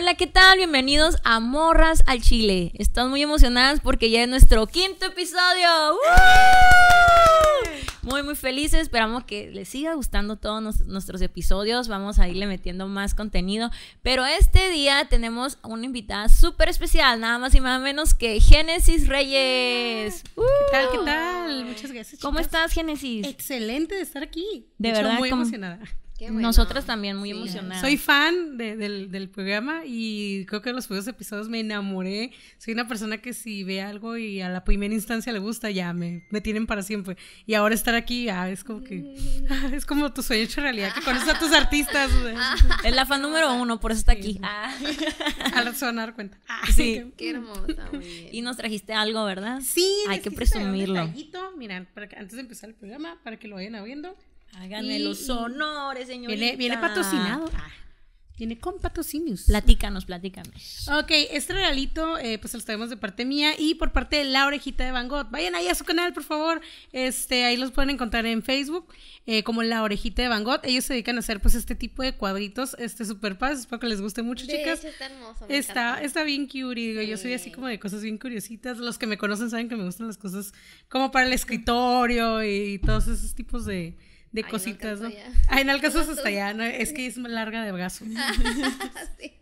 Hola, ¿qué tal? Bienvenidos a Morras al Chile. Estamos muy emocionadas porque ya es nuestro quinto episodio. Muy, muy felices. Esperamos que les siga gustando todos nuestros episodios. Vamos a irle metiendo más contenido. Pero este día tenemos una invitada súper especial, nada más y nada menos que Génesis Reyes. ¿Qué tal? ¿Qué tal? Muchas gracias. ¿Cómo estás, Génesis? Excelente de estar aquí. De, verdad, muy emocionada. Nosotras también muy emocionadas. Soy fan del, programa y creo que en los primeros episodios me enamoré. Soy una persona que si ve algo y a la primera instancia le gusta, ya me, me tienen para siempre. Y ahora estar aquí, ah, es como que ah, es como tu sueño hecho realidad, que conoces a tus artistas. Es la fan número uno, por eso está aquí. Ah. Al sonar cuenta. sí. Qué hermosa, Y nos trajiste algo, ¿verdad? Sí. Hay que presumirlo. Mira, antes de empezar el programa, para que lo vayan viendo. Háganme los honores, señorita. Viene, viene patrocinado. Ah, viene con patrocinios. Platícanos, platícanos. Ok, este regalito, eh, pues se los traemos de parte mía y por parte de la orejita de Van Gogh. Vayan ahí a su canal, por favor. Este, ahí los pueden encontrar en Facebook, eh, como la orejita de Van Gogh. Ellos se dedican a hacer, pues, este tipo de cuadritos, este super paz. Espero que les guste mucho, chicas. está hermoso. Está, está bien. Digo, yo soy así como de cosas bien curiositas. Los que me conocen saben que me gustan las cosas como para el escritorio y todos esos tipos de de cositas, ¿no? Ay, no alcanzas hasta allá, ¿no? Es que es larga de brazo. sí.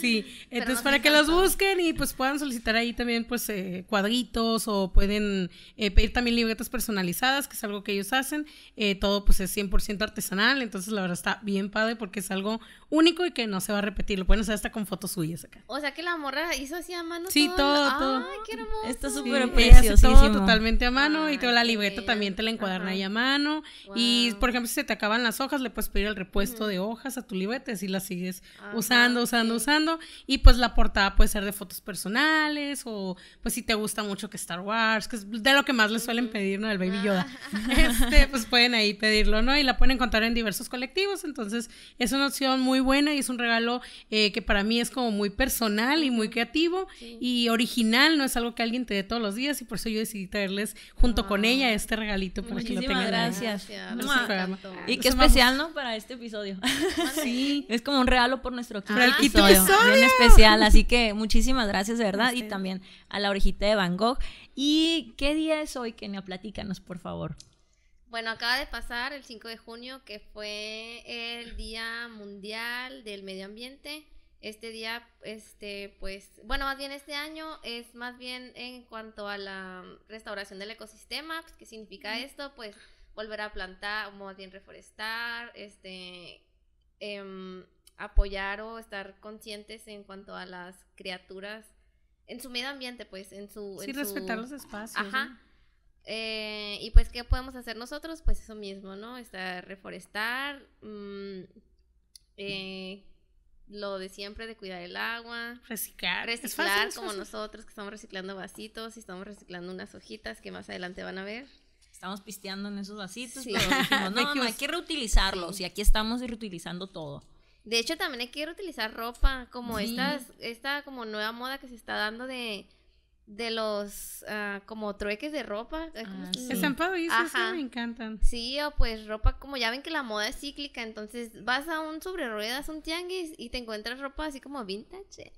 Sí, entonces para que los busquen y pues puedan solicitar ahí también pues eh, cuadritos o pueden eh, pedir también libretas personalizadas, que es algo que ellos hacen. Eh, todo pues es 100% artesanal, entonces la verdad está bien padre porque es algo único y que no se va a repetir. Lo pueden hacer hasta con fotos suyas acá. O sea que la morra hizo así a mano. Sí, todo, todo. Ay, qué hermoso. Está súper precioso. todo totalmente a mano y toda la libreta también te la encuadran ahí a mano. Y por ejemplo, si se te acaban las hojas, le puedes pedir el repuesto de hojas a tu libreta y así la sigues usando, usando, usando. Y pues la portada puede ser de fotos personales o pues si te gusta mucho que Star Wars, que es de lo que más les suelen pedir, ¿no? El Baby Yoda. Este, pues pueden ahí pedirlo, ¿no? Y la pueden encontrar en diversos colectivos. Entonces es una opción muy buena y es un regalo eh, que para mí es como muy personal y muy creativo y original, no es algo que alguien te dé todos los días y por eso yo decidí traerles junto con ella este regalito para que lo tengan. Gracias. Y qué especial, ¿no? Para este episodio. sí. Es como un regalo por nuestro episodio. Bien especial. Así que muchísimas gracias, de verdad. Y también a la orejita de Van Gogh. ¿Y qué día es hoy, Kenia? Platícanos, por favor. Bueno, acaba de pasar el 5 de junio, que fue el Día Mundial del Medio Ambiente. Este día, este, pues, bueno, más bien este año es más bien en cuanto a la restauración del ecosistema. Pues, ¿Qué significa esto? Pues volver a plantar, más bien reforestar, este, em, apoyar o estar conscientes en cuanto a las criaturas en su medio ambiente, pues, en su... Sí, respetar los espacios. Ajá. Eh, y pues, ¿qué podemos hacer nosotros? Pues eso mismo, ¿no? Estar, reforestar, mm, eh, lo de siempre de cuidar el agua. Reciclar. Reciclar como nosotros que estamos reciclando vasitos y estamos reciclando unas hojitas que más adelante van a ver. Estamos pisteando en esos vasitos, pero dijimos, no, no, hay que reutilizarlos y aquí estamos reutilizando todo. De hecho, también hay que reutilizar ropa, como estas, esta como nueva moda que se está dando de, de los uh, como trueques de ropa. Ah, Estampado y eso me encantan. Sí, o pues ropa, como ya ven que la moda es cíclica, entonces vas a un sobre ruedas, un tianguis y te encuentras ropa así como vintage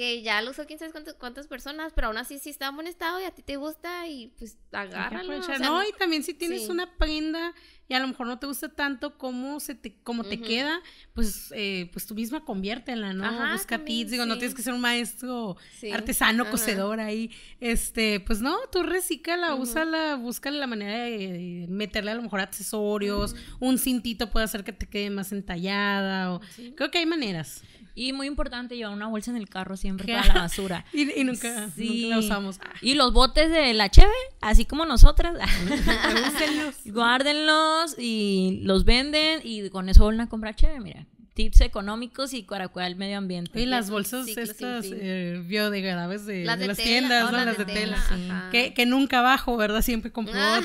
que ya lo usó quién sabe cuántas, personas, pero aún así sí está en buen estado y a ti te gusta y pues agárralo. no, y también si tienes una prenda y a lo mejor no te gusta tanto cómo se te, cómo te queda, pues, eh, pues tú misma conviértela, ¿no? Busca tips, digo, no tienes que ser un maestro artesano, cosedor ahí, este, pues no, tú recícala, úsala, búscale la manera de meterle a lo mejor accesorios, un cintito puede hacer que te quede más entallada, o creo que hay maneras. Y muy importante llevar una bolsa en el carro siempre para la basura. y, nunca, la usamos. Y los botes de la cheve, así como nosotras, guárdenlos y los venden y con eso van a comprar cheve, mira tips económicos y para cuidar el medio ambiente. Y las bolsas estas eh, biodegradables de las, de las tiendas, ¿no? Las, de, tela. Que, que, nunca bajo, ¿verdad? Siempre compro ah.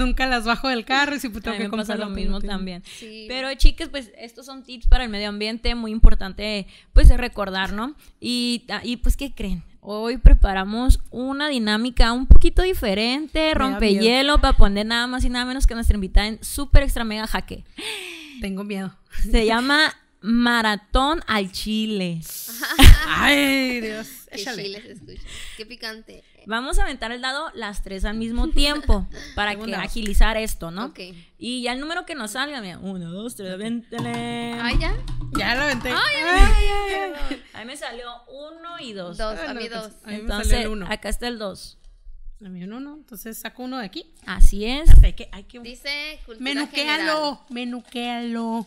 Nunca las bajo del carro y siempre tengo que comprar lo mismo también. Pero chicas, pues estos son tips para el medio ambiente, muy importante pues recordar, ¿no? Y, ah, y pues, ¿qué creen? Hoy preparamos una dinámica un poquito diferente, rompehielo, para poner nada más y nada menos que nuestra invitada en súper extra mega jaque. Tengo miedo. Se llama maratón al chile. Ay, Dios. Qué chile se escucha. Qué picante. Vamos a aventar el dado las tres al mismo tiempo para que agilizar esto, ¿no? Ok. Y ya el número que nos salga, mira, uno, dos, tres, avéntale. Ay, ya. Ya lo aventé. Ay, ay, ay, Ahí me salió uno y dos. Dos, a mí dos. Entonces, acá está el dos. A mí uno, ¿no? Entonces saco uno de aquí. Así es. Hay que, hay que... Dice cultura Menuquéalo, menuquéalo.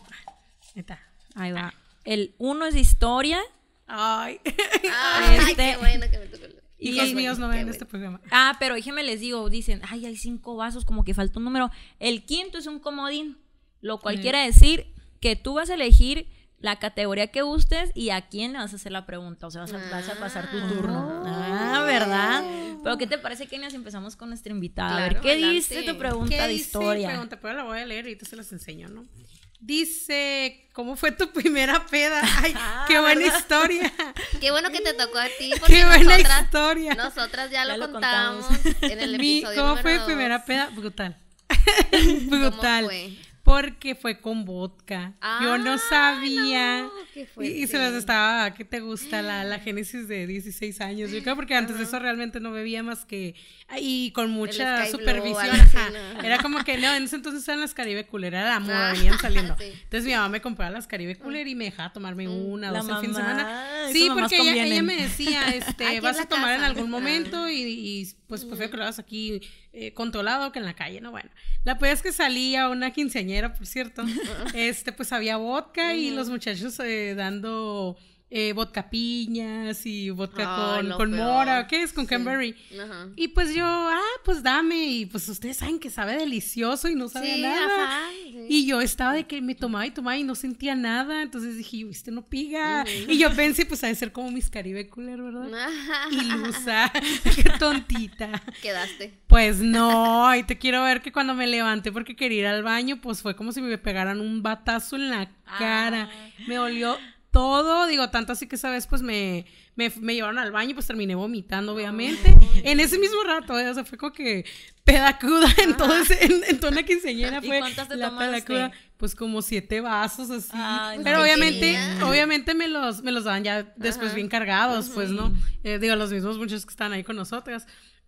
Ahí está. Ahí va. El uno es historia. Ay. Ay, este, qué bueno que me tocó. Y los míos no ven este programa. Ah, pero déjenme les digo, dicen, ay, hay cinco vasos, como que falta un número. El quinto es un comodín, lo cual quiere decir que tú vas a elegir la categoría que gustes y a quién le vas a hacer la pregunta. O sea, vas a, pasar tu turno. Ah, ah ¿verdad? Pero ¿qué te parece, Kenia, si empezamos con nuestra invitada? a ver, ¿qué dice tu pregunta de historia? Pregunta, pero la voy a leer y te se las enseño, ¿no? Dice, ¿cómo fue tu primera peda? Ay, ah, qué buena historia. Qué bueno que te tocó a ti. Qué buena historia. Nosotras ya, lo, contamos, en el episodio. ¿Cómo fue tu primera peda? Brutal. Brutal. Fue? Porque fue con vodka. Yo no ah, sabía. y, se las estaba, ¿qué te gusta? La, la génesis de 16 años. Yo creo porque antes de eso realmente no bebía más que. Y con mucha supervisión. Era como que, no, en ese entonces eran las Caribe Cooler, era la moda, ah, venían saliendo. Entonces mi mamá me compraba las Caribe Cooler y me dejaba tomarme mm, una, dos al fin de semana. Sí, porque ella, ella, me decía, este, vas a tomar en algún momento y, y pues prefiero que lo hagas aquí eh, controlado que en la calle, ¿no? Bueno, la pues es que salía una quinceañera, por cierto, este, pues había vodka y los muchachos eh, dando eh, vodka piñas y vodka con, con mora, ¿qué es? Con cranberry. Y pues yo, ah, pues dame. Y pues ustedes saben que sabe delicioso y no sabe nada. y yo estaba de que me tomaba y tomaba y no sentía nada. Entonces dije, este no piga. Y yo pensé, pues ha de ser como mis Caribe Cooler, ¿verdad? Ilusa, qué tontita. Quedaste. Pues no, y te quiero ver que cuando me levanté porque quería ir al baño, pues fue como si me pegaran un batazo en la cara. Ah. Me olió todo, digo, tanto así que esa vez pues me, me, llevaron al baño y pues terminé vomitando, obviamente. en ese mismo rato, ¿eh? o sea, fue como que pedacuda en, todo ese, en, toda una quinceañera fue la pedacuda. Pues como siete vasos así. Pero obviamente, obviamente me los, me los daban ya después bien cargados, pues, ¿no? Eh, digo, los mismos muchos que están ahí con nosotras.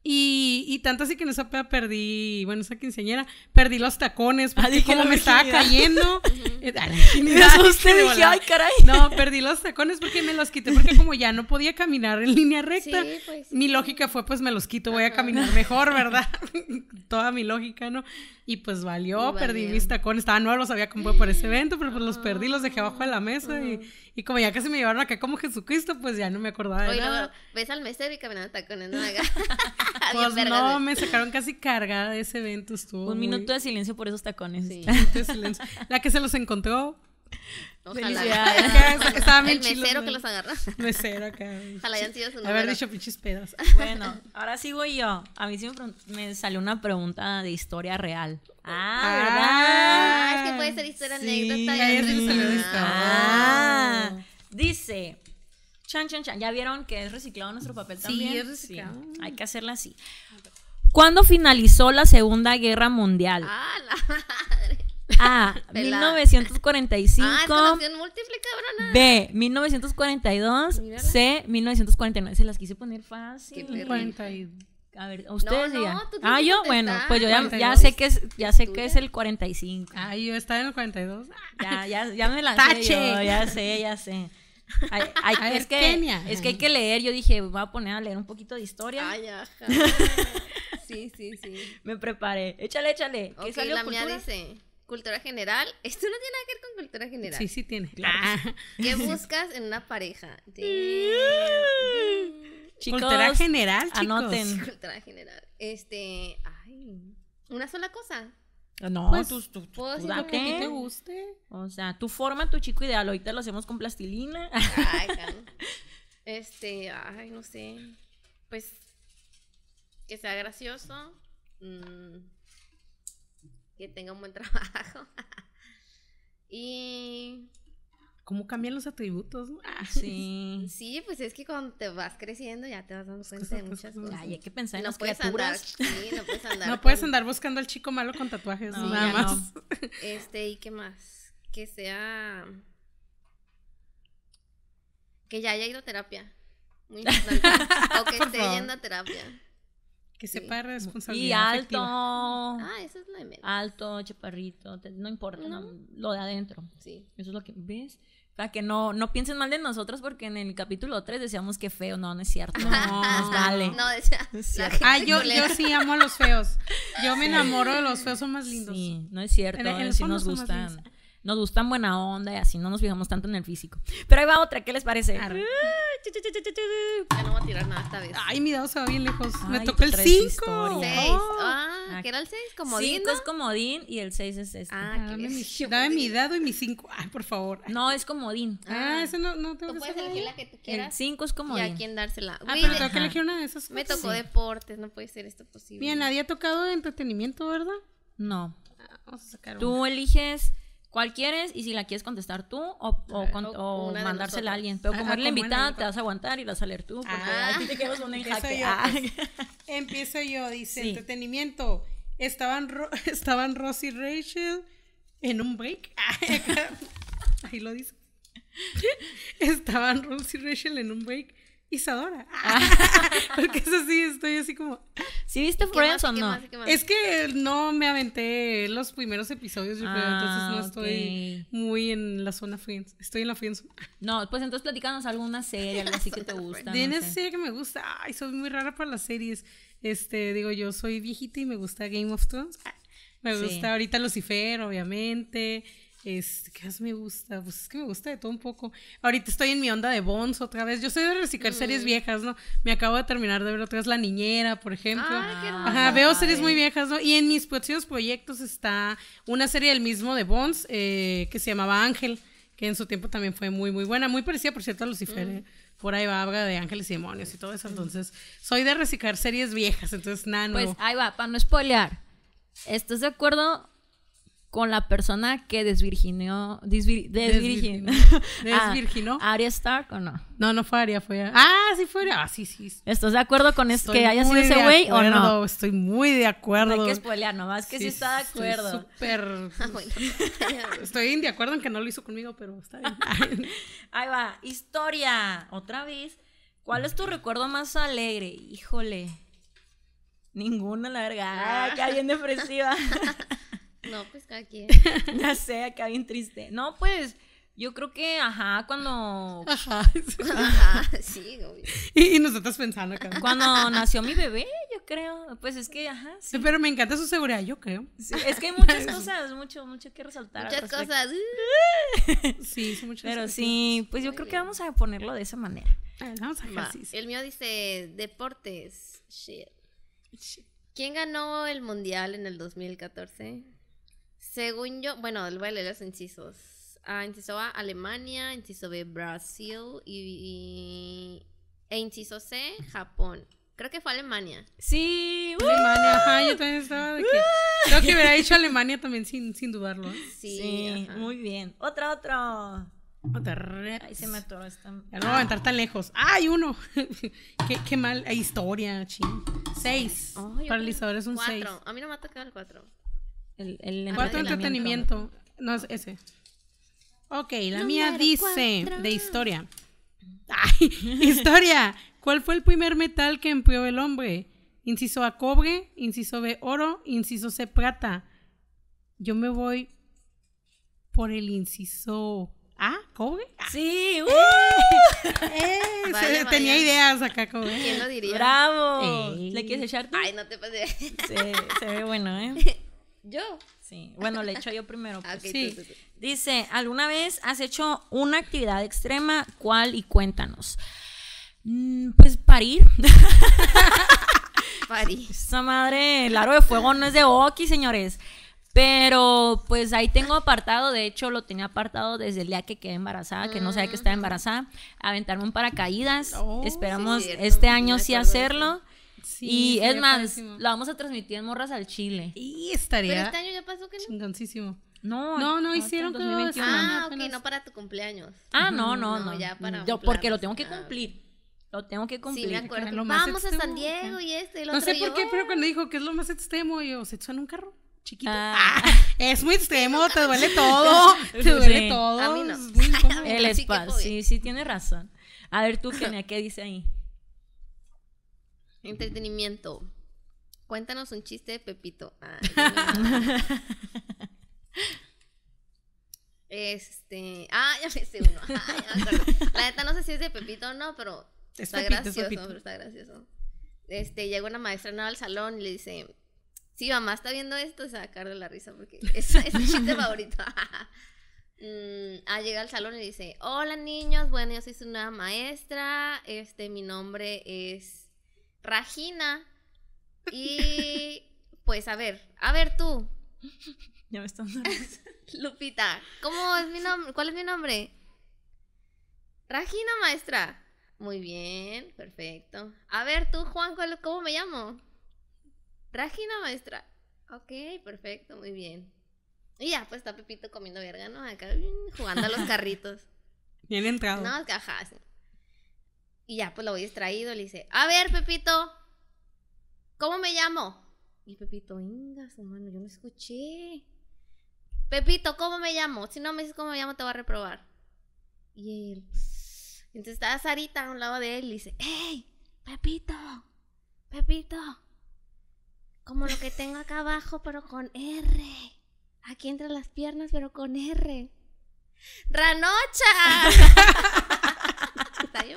Y, y, tanto así que en esa peda perdí, bueno, esa quinceañera, perdí los tacones ah, porque como me estaba cayendo. Eh, me asusté, dije, ay, caray. No, perdí los tacones porque me los quité porque como ya no podía caminar en línea recta, pues, mi lógica fue, pues me los quito, voy a caminar mejor, ¿verdad? Toda mi lógica, ¿no? Y pues valió, perdí mis tacones, estaban nuevos, los había comprado por ese evento, pero pues los perdí, los dejé abajo de la mesa y y como ya casi me llevaron acá como Jesucristo, pues ya no me acordaba de Oye, nada. ves al mesero y caminando tacones, ¿no? pues no, me sacaron casi cargada de ese evento, estuvo Un minuto de silencio por esos tacones. Sí. de silencio. La que se los encontró... Ojalá. Estaba el mesero que los agarró. Mesero acá. Ojalá hayan sido su número. Haber dicho pinches pedos. Bueno, ahora sigo yo. A mí sí me, salió una pregunta de historia real. Ah, ah ¿verdad? Ah, es que puede ser historia anécdota. Ah, dice, chan, chan, chan. ¿Ya vieron que es reciclado nuestro papel también? Sí, es reciclado. hay que hacerla así. ¿Cuándo finalizó la Segunda Guerra Mundial? Ah, la. A. 1945. Ah, múltiple, cabrona. B. 1942. C. 1949. Se las quise poner fácil. A ver, ustedes no, ah, yo, bueno, pues yo ya, sé que es, ya sé que es el 45. Ah, yo estaba en el 42. Ya, ya, ya me lancé Tache. yo, ya sé, ya sé. es, que, es que hay que leer, yo dije, voy a poner a leer un poquito de historia. Ay, ajá. Sí, sí, sí. Me preparé. Échale, échale. ¿Qué salió la mía dice, cultura general. Esto no tiene nada que ver con cultura general. Sí, sí tiene. ¿Qué buscas en una pareja? Chicos, cultura general, chicos. Anoten. Cultura general. Este, ay, una sola cosa. No, pues, tú, tú, ¿puedo decir lo que a ti te guste. O sea, tú forma tu chico ideal. Ahorita lo hacemos con plastilina. Ay, este, ay, no sé. Pues que sea gracioso. Mmm, que tenga un buen trabajo. y... ¿Cómo cambian los atributos? Ah, sí. Sí, pues es que cuando te vas creciendo ya te vas dando cuenta de muchas cosas. hay que pensar en no las criaturas. sí, no puedes andar. no puedes andar buscando al chico malo con tatuajes, nada más. Este, ¿y qué más? Que sea que ya haya ido a terapia. Muy importante. o que esté yendo a terapia. Que sepa responsabilidad. Y alto. Ah, eso es lo de Alto, chaparrito, no importa, lo de adentro. Sí. Eso es lo que ves. Para que no, no piensen mal de nosotros porque en el capítulo 3 decíamos que feo. No, no es cierto. No, nos vale. No, decía. Ah, yo, yo sí amo a los feos. Yo me enamoro de los feos, son más lindos. Sí, no es cierto. En, sí nos gustan nos gustan buena onda y así no nos fijamos tanto en el físico. Pero ahí va otra, ¿qué les parece? Ya no voy a tirar nada esta vez. Ay, mi dado se va bien lejos. Me tocó el 5. 6. Ah, ¿qué era el 6? Comodín. 5 es comodín y el 6 es este. Ah, dame, mi, dame mi dado y mi 5. Ay, por favor. No, es comodín. Ah, eso no, no tengo tú puedes elegir la que tú quieras. El 5 es comodín. Y a quién dársela. Ah, pero tengo que elegir una de esas Me tocó deportes, no puede ser esto posible. Bien, nadie ha tocado entretenimiento, ¿verdad? No. Ah, vamos a sacar Tú eliges cuál quieres y si la quieres contestar tú o, o, mandársela a alguien. Pero como eres la invitada, te vas a aguantar y vas a leer tú. Porque ah, te quedas un jaque. Yo, ah. Empiezo yo, dice, entretenimiento. Estaban, estaban Ross y Rachel en un break. Ahí lo dice. Estaban Ross y Rachel en un break Isadora. Porque es así, estoy así como. ¿Sí viste Friends o no? Es que no me aventé los primeros episodios, yo creo, entonces no ah, estoy muy en la zona Friends. Estoy en la Friends. No, pues entonces platícanos alguna serie, algo así que te gusta. Tienes no serie que me gusta. Ay, soy muy rara para las series. Este, digo, yo soy viejita y me gusta Game of Thrones. Me gusta ahorita Lucifer, obviamente. Este, ¿Qué más me gusta? Pues es que me gusta de todo un poco. Ahorita estoy en mi onda de Bones otra vez. Yo soy de reciclar series viejas, ¿no? Me acabo de terminar de ver otra vez La Niñera, por ejemplo. Ajá, veo series muy viejas, ¿no? Y en mis próximos proyectos está una serie del mismo de Bones eh, que se llamaba Ángel, que en su tiempo también fue muy, muy buena. Muy parecida, por cierto, a Lucifer. Mm. ¿eh? Por ahí va, habla de ángeles y demonios y todo eso. Entonces, soy de reciclar series viejas, entonces nada Pues ahí va, para no spoilear. ¿Estás de acuerdo con la persona que desvirginó, desvirginó, desvirginó, Arya Stark o no? No, no fue Arya, fue Ah, sí fue Arya. Ah, sí, sí. ¿Estás de acuerdo con esto que haya sido ese güey o no? Estoy muy de acuerdo. No hay que spoilear, nomás que sí, está de acuerdo. Súper. estoy de acuerdo en que no lo hizo conmigo, pero está bien. Ahí va, historia. Otra vez. ¿Cuál es tu recuerdo más alegre? Híjole. Ninguna, la verga. Ah, qué bien depresiva. No, pues cada quien. ya sé, acá bien triste. No, pues yo creo que, ajá, cuando. Ajá, sí, obvio. Y, nosotros pensando acá. Cuando nació mi bebé, yo creo. Pues es que, ajá. Sí. Pero me encanta su seguridad, yo creo. es que hay muchas cosas, mucho, mucho que resaltar. Muchas cosas. sí, son muchas Pero cosas. sí, pues yo creo que vamos a ponerlo de esa manera. vamos a El mío dice deportes. Shit. ¿Quién ganó el mundial en el 2014? Según yo, bueno, voy a leer los incisos. Ah, inciso A, Alemania, inciso B, Brasil y, e inciso C, Japón. Creo que fue Alemania. Sí, Alemania, ajá, yo también estaba de que. Creo que hubiera dicho Alemania también sin, sin dudarlo. Sí, muy bien. Otra, otra. Otra. Ahí se me atoró esta. Ya no voy a aventar tan lejos. ¡Ay, uno! qué, qué mal. Hay historia, ching. Seis. Para Elizabeth es un cuatro. seis. A mí no me ha tocado el cuatro. El, el Cuatro entretenimiento. No es ese. Ok, la mía dice de historia. Ay, historia. ¿Cuál fue el primer metal que empleó el hombre? Inciso A, cobre. Inciso B, oro. Inciso C, plata. Yo me voy por el inciso A, cobre. Sí, uh. eh, eh tenía ideas acá, cobre. ¿Quién lo diría? Bravo. ¿Le quieres echar Ay, no te pases. se ve bueno, ¿eh? ¿Yo? Sí. Bueno, le echo yo primero. Pues. sí. Dice, ¿alguna vez has hecho una actividad extrema? ¿Cuál? Y cuéntanos. Mm, pues parir. parir. Esa madre, el aro de fuego no es de Oki, señores. Pero pues ahí tengo apartado, de hecho lo tenía apartado desde el día que quedé embarazada, que no sabía que estaba mm. embarazada, aventarme un paracaídas. Oh, Esperamos este año sí hacerlo y es más, lo vamos a transmitir en Morras al Chile. Y estaría. Pero este año ya pasó que no. Chingoncísimo. No, no, no hicieron que Ah, ok, no para tu cumpleaños. Ah, no, no, no. ya para Yo, porque lo tengo que cumplir. Lo tengo que cumplir. Sí, me acuerdo. Vamos a San Diego y este y lo No sé por qué, pero cuando dijo que es lo más extremo, yo, ¿se echó en un carro? Chiquito. Ah. es muy extremo, te duele todo. te duele todo. A mí no. El espacio, sí, sí, tiene razón. A ver tú, Kenia, ¿qué dice ahí? Entretenimiento. Cuéntanos un chiste de Pepito. este. Ah, ya me sé uno. La neta no sé si es de Pepito o no, pero está gracioso. Pero está gracioso. Este, llega una maestra nueva al salón y le dice: Si mamá está viendo esto, se va a caer de la risa porque es, es mi chiste favorito. mm, ah, llega al salón y dice: Hola niños, bueno, yo soy su nueva maestra. Este, mi nombre es Regina. Y pues a ver, a ver tú. Ya me están Lupita, ¿cómo es mi nombre? ¿Cuál es mi nombre? Regina, maestra. Muy bien, perfecto. A ver tú, Juan, ¿cómo me llamo? Regina, maestra. Ok, perfecto, muy bien. Y ya, pues está Pepito comiendo verga, ¿no? Acá jugando a los carritos. Bien entrado. No, cajas. Y ya, pues lo voy distraído. Le dice, a ver, Pepito, ¿Cómo me llamo? Y Pepito, venga, su mano, yo no escuché. Pepito, ¿cómo me llamo? Si no me dices cómo me llamo, te voy a reprobar. Y él. Entonces está Sarita a un lado de él y dice: ¡Ey! Pepito, Pepito. Como lo que tengo acá abajo, pero con R. Aquí entre las piernas, pero con R. ¡Ranocha! está bien.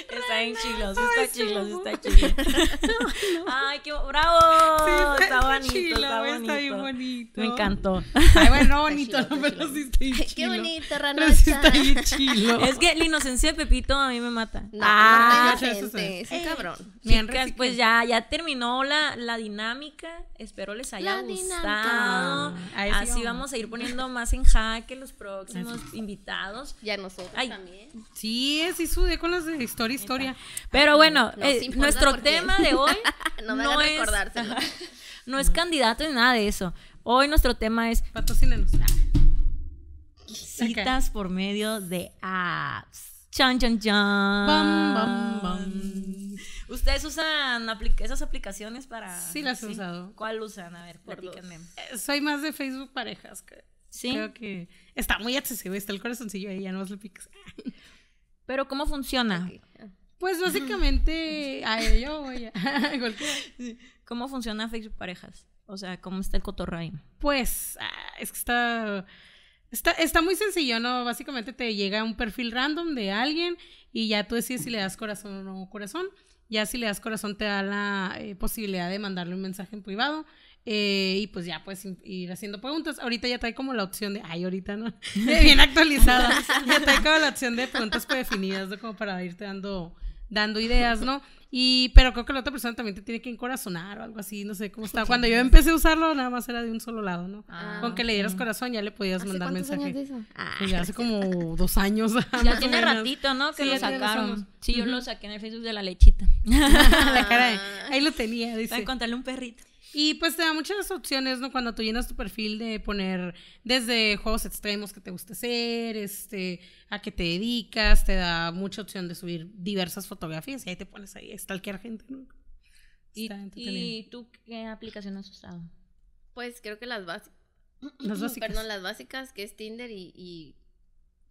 Está bien chilos, está chilos, está chilos. Ay, qué bravo. está, bonito, está bonito. Está bien bonito. Me encantó. Ay, bueno, bonito, no, pero sí está bien chilo. Qué bonito, Ranocha. sí está bien chilo. Es que la inocencia de Pepito a mí me mata. No, ah, no es un cabrón. Chicas, pues ya, ya terminó la, la dinámica. Espero les haya gustado. Así vamos a ir poniendo más en jaque los próximos invitados. Ya nosotros también. Sí, sí sudé con las de historia, historia. Pero bueno, eh, nuestro tema de hoy no, me no es, no es candidato ni nada de eso. Hoy nuestro tema es patrocínenos. Citas por medio de apps. Chan, chan, chan. Bam, bam, bam. ¿Ustedes usan esas aplicaciones para...? Sí, las he usado. ¿Cuál usan? A ver, platíquenme. Eh, soy más de Facebook parejas. sí. Creo que está muy accesible. Está el corazoncillo ahí, ya no lo piques. Pero ¿cómo funciona? Pues básicamente a ello ¿Cómo funciona Facebook Parejas? O sea, ¿cómo está el cotorreo Pues ah, es que está, está, está muy sencillo, ¿no? Básicamente te llega un perfil random de alguien y ya tú decides si le das corazón o no corazón. Ya si le das corazón te da la eh, posibilidad de mandarle un mensaje en privado. Eh, y pues ya puedes ir haciendo preguntas. Ahorita ya trae como la opción de, ay, ahorita no, bien actualizada. ya trae como la opción de preguntas predefinidas, ¿no? Como para irte dando, dando ideas, ¿no? Y, pero creo que la otra persona también te tiene que encorazonar o algo así, no sé cómo está. Cuando yo empecé a usarlo, nada más era de un solo lado, ¿no? Ah, Con que le dieras corazón ya le podías mandar mensaje. Pues ya hace como dos años. Ya tiene ratito, ¿no? Que lo sacaron. Sí, yo lo saqué en el Facebook de la lechita. la cara de, ahí lo tenía, dice. Para encontrarle un perrito. Y pues te da muchas opciones, ¿no? Cuando tú llenas tu perfil de poner desde juegos extremos que te gusta hacer, este, a qué te dedicas, te da mucha opción de subir diversas fotografías y ahí te pones ahí, stalkear gente, ¿no? ¿Y, tú qué aplicación has usado? Pues creo que las básicas. Las básicas. Perdón, las básicas, que es Tinder y, y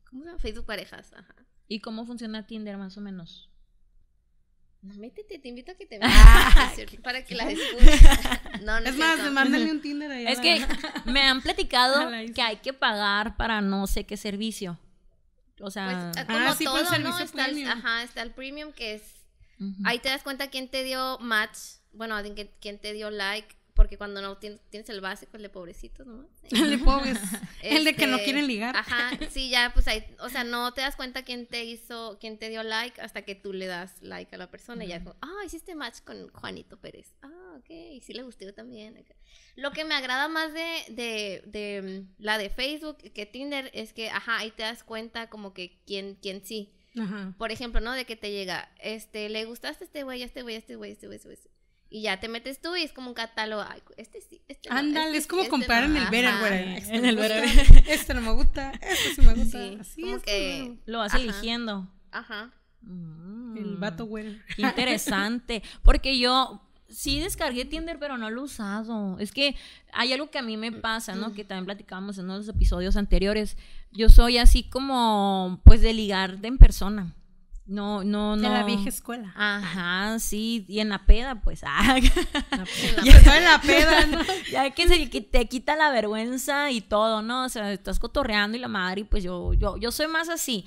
¿cómo se llama? Facebook Parejas, ajá. ¿Y cómo funciona Tinder más o menos? No, métete, te invito a que te ah, veas para que la escuches. No, no es, más, mándale un Tinder ahí. Es que me han platicado que hay que pagar para no sé qué servicio. O sea, pues, como ah, sí, todo, ¿no? Está el, ajá, está el premium que es ahí te das cuenta quién te dio match, bueno, quién te dio like porque cuando no tienes, el básico, el de pobrecitos, ¿no? el de pobres. el de que no este, quieren ligar. Ajá, sí, ya, pues ahí, o sea, no te das cuenta quién te hizo, quién te dio like hasta que tú le das like a la persona y ya, ah, hiciste match con Juanito Pérez. Ah, ok, y sí le gustó también. Lo que me agrada más de, de, de mm, la de Facebook que Tinder es que, ajá, ahí te das cuenta como que quién, quién sí. Ajá. Por ejemplo, ¿no? De que te llega, este, le gustaste este güey, este güey, este güey, este güey, este güey. Y ya te metes tú y es como un catálogo. Ay, este sí, este no, Ándale, este es como este comprar en el Betterware. Este en el Este no me gusta, este sí me gusta. Sí, Así como que lo vas eligiendo. Ajá. Mm. El vato güey. Interesante. Porque yo sí descargué Tinder, pero no lo he usado. Es que hay algo que a mí me pasa, ¿no? Que también platicábamos en uno de los episodios anteriores. Yo soy así como, pues, de ligar de en persona. No, no, no. De la vieja escuela. Ajá, sí. Y en la peda, pues. Ah. Ya en la peda, ¿no? Ya que se te quita la vergüenza y todo, ¿no? O sea, estás cotorreando y la madre, y pues yo, yo, yo soy más así.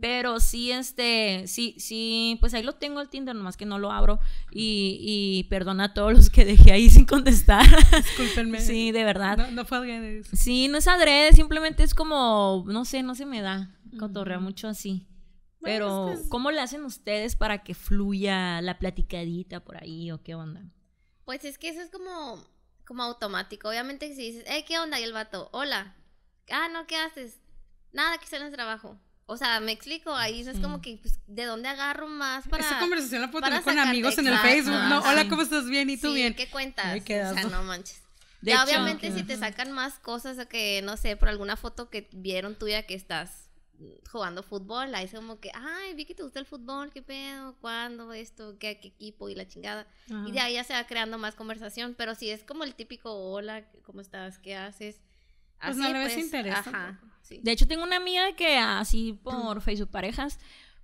Pero sí, este, sí, sí, pues ahí lo tengo el Tinder, nomás que no lo abro. Y, y perdona a todos los que dejé ahí sin contestar. Discúlpenme. sí, de verdad. No, no fue adrede. Sí, no es adrede, simplemente es como, no sé, no se me da cotorrear mucho así. Pero, ¿cómo le hacen ustedes para que fluya la platicadita por ahí o qué onda? Pues es que eso es como, como automático. Obviamente, si dices, hey, ¿qué onda? Y el vato, hola. Ah, no, ¿qué haces? Nada, que en el trabajo. O sea, me explico, ahí es como que, pues, ¿de dónde agarro más para...? Esa conversación la puedo tener con amigos en el Facebook, ¿no? Hola, ¿cómo estás? Bien, ¿y tú bien? ¿qué cuentas? o sea, no manches. ya, obviamente, si te sacan más cosas o que, no sé, por alguna foto que vieron tuya que estás jugando fútbol, ahí es como que, ay, vi que te gusta el fútbol, qué pedo, cuándo, esto, qué, equipo y la chingada. Y de ahí ya se va creando más conversación, pero si es como el típico, hola, ¿cómo estás? ¿Qué haces? Pues no le ves pues, interés. De hecho, tengo una amiga que así por Facebook Parejas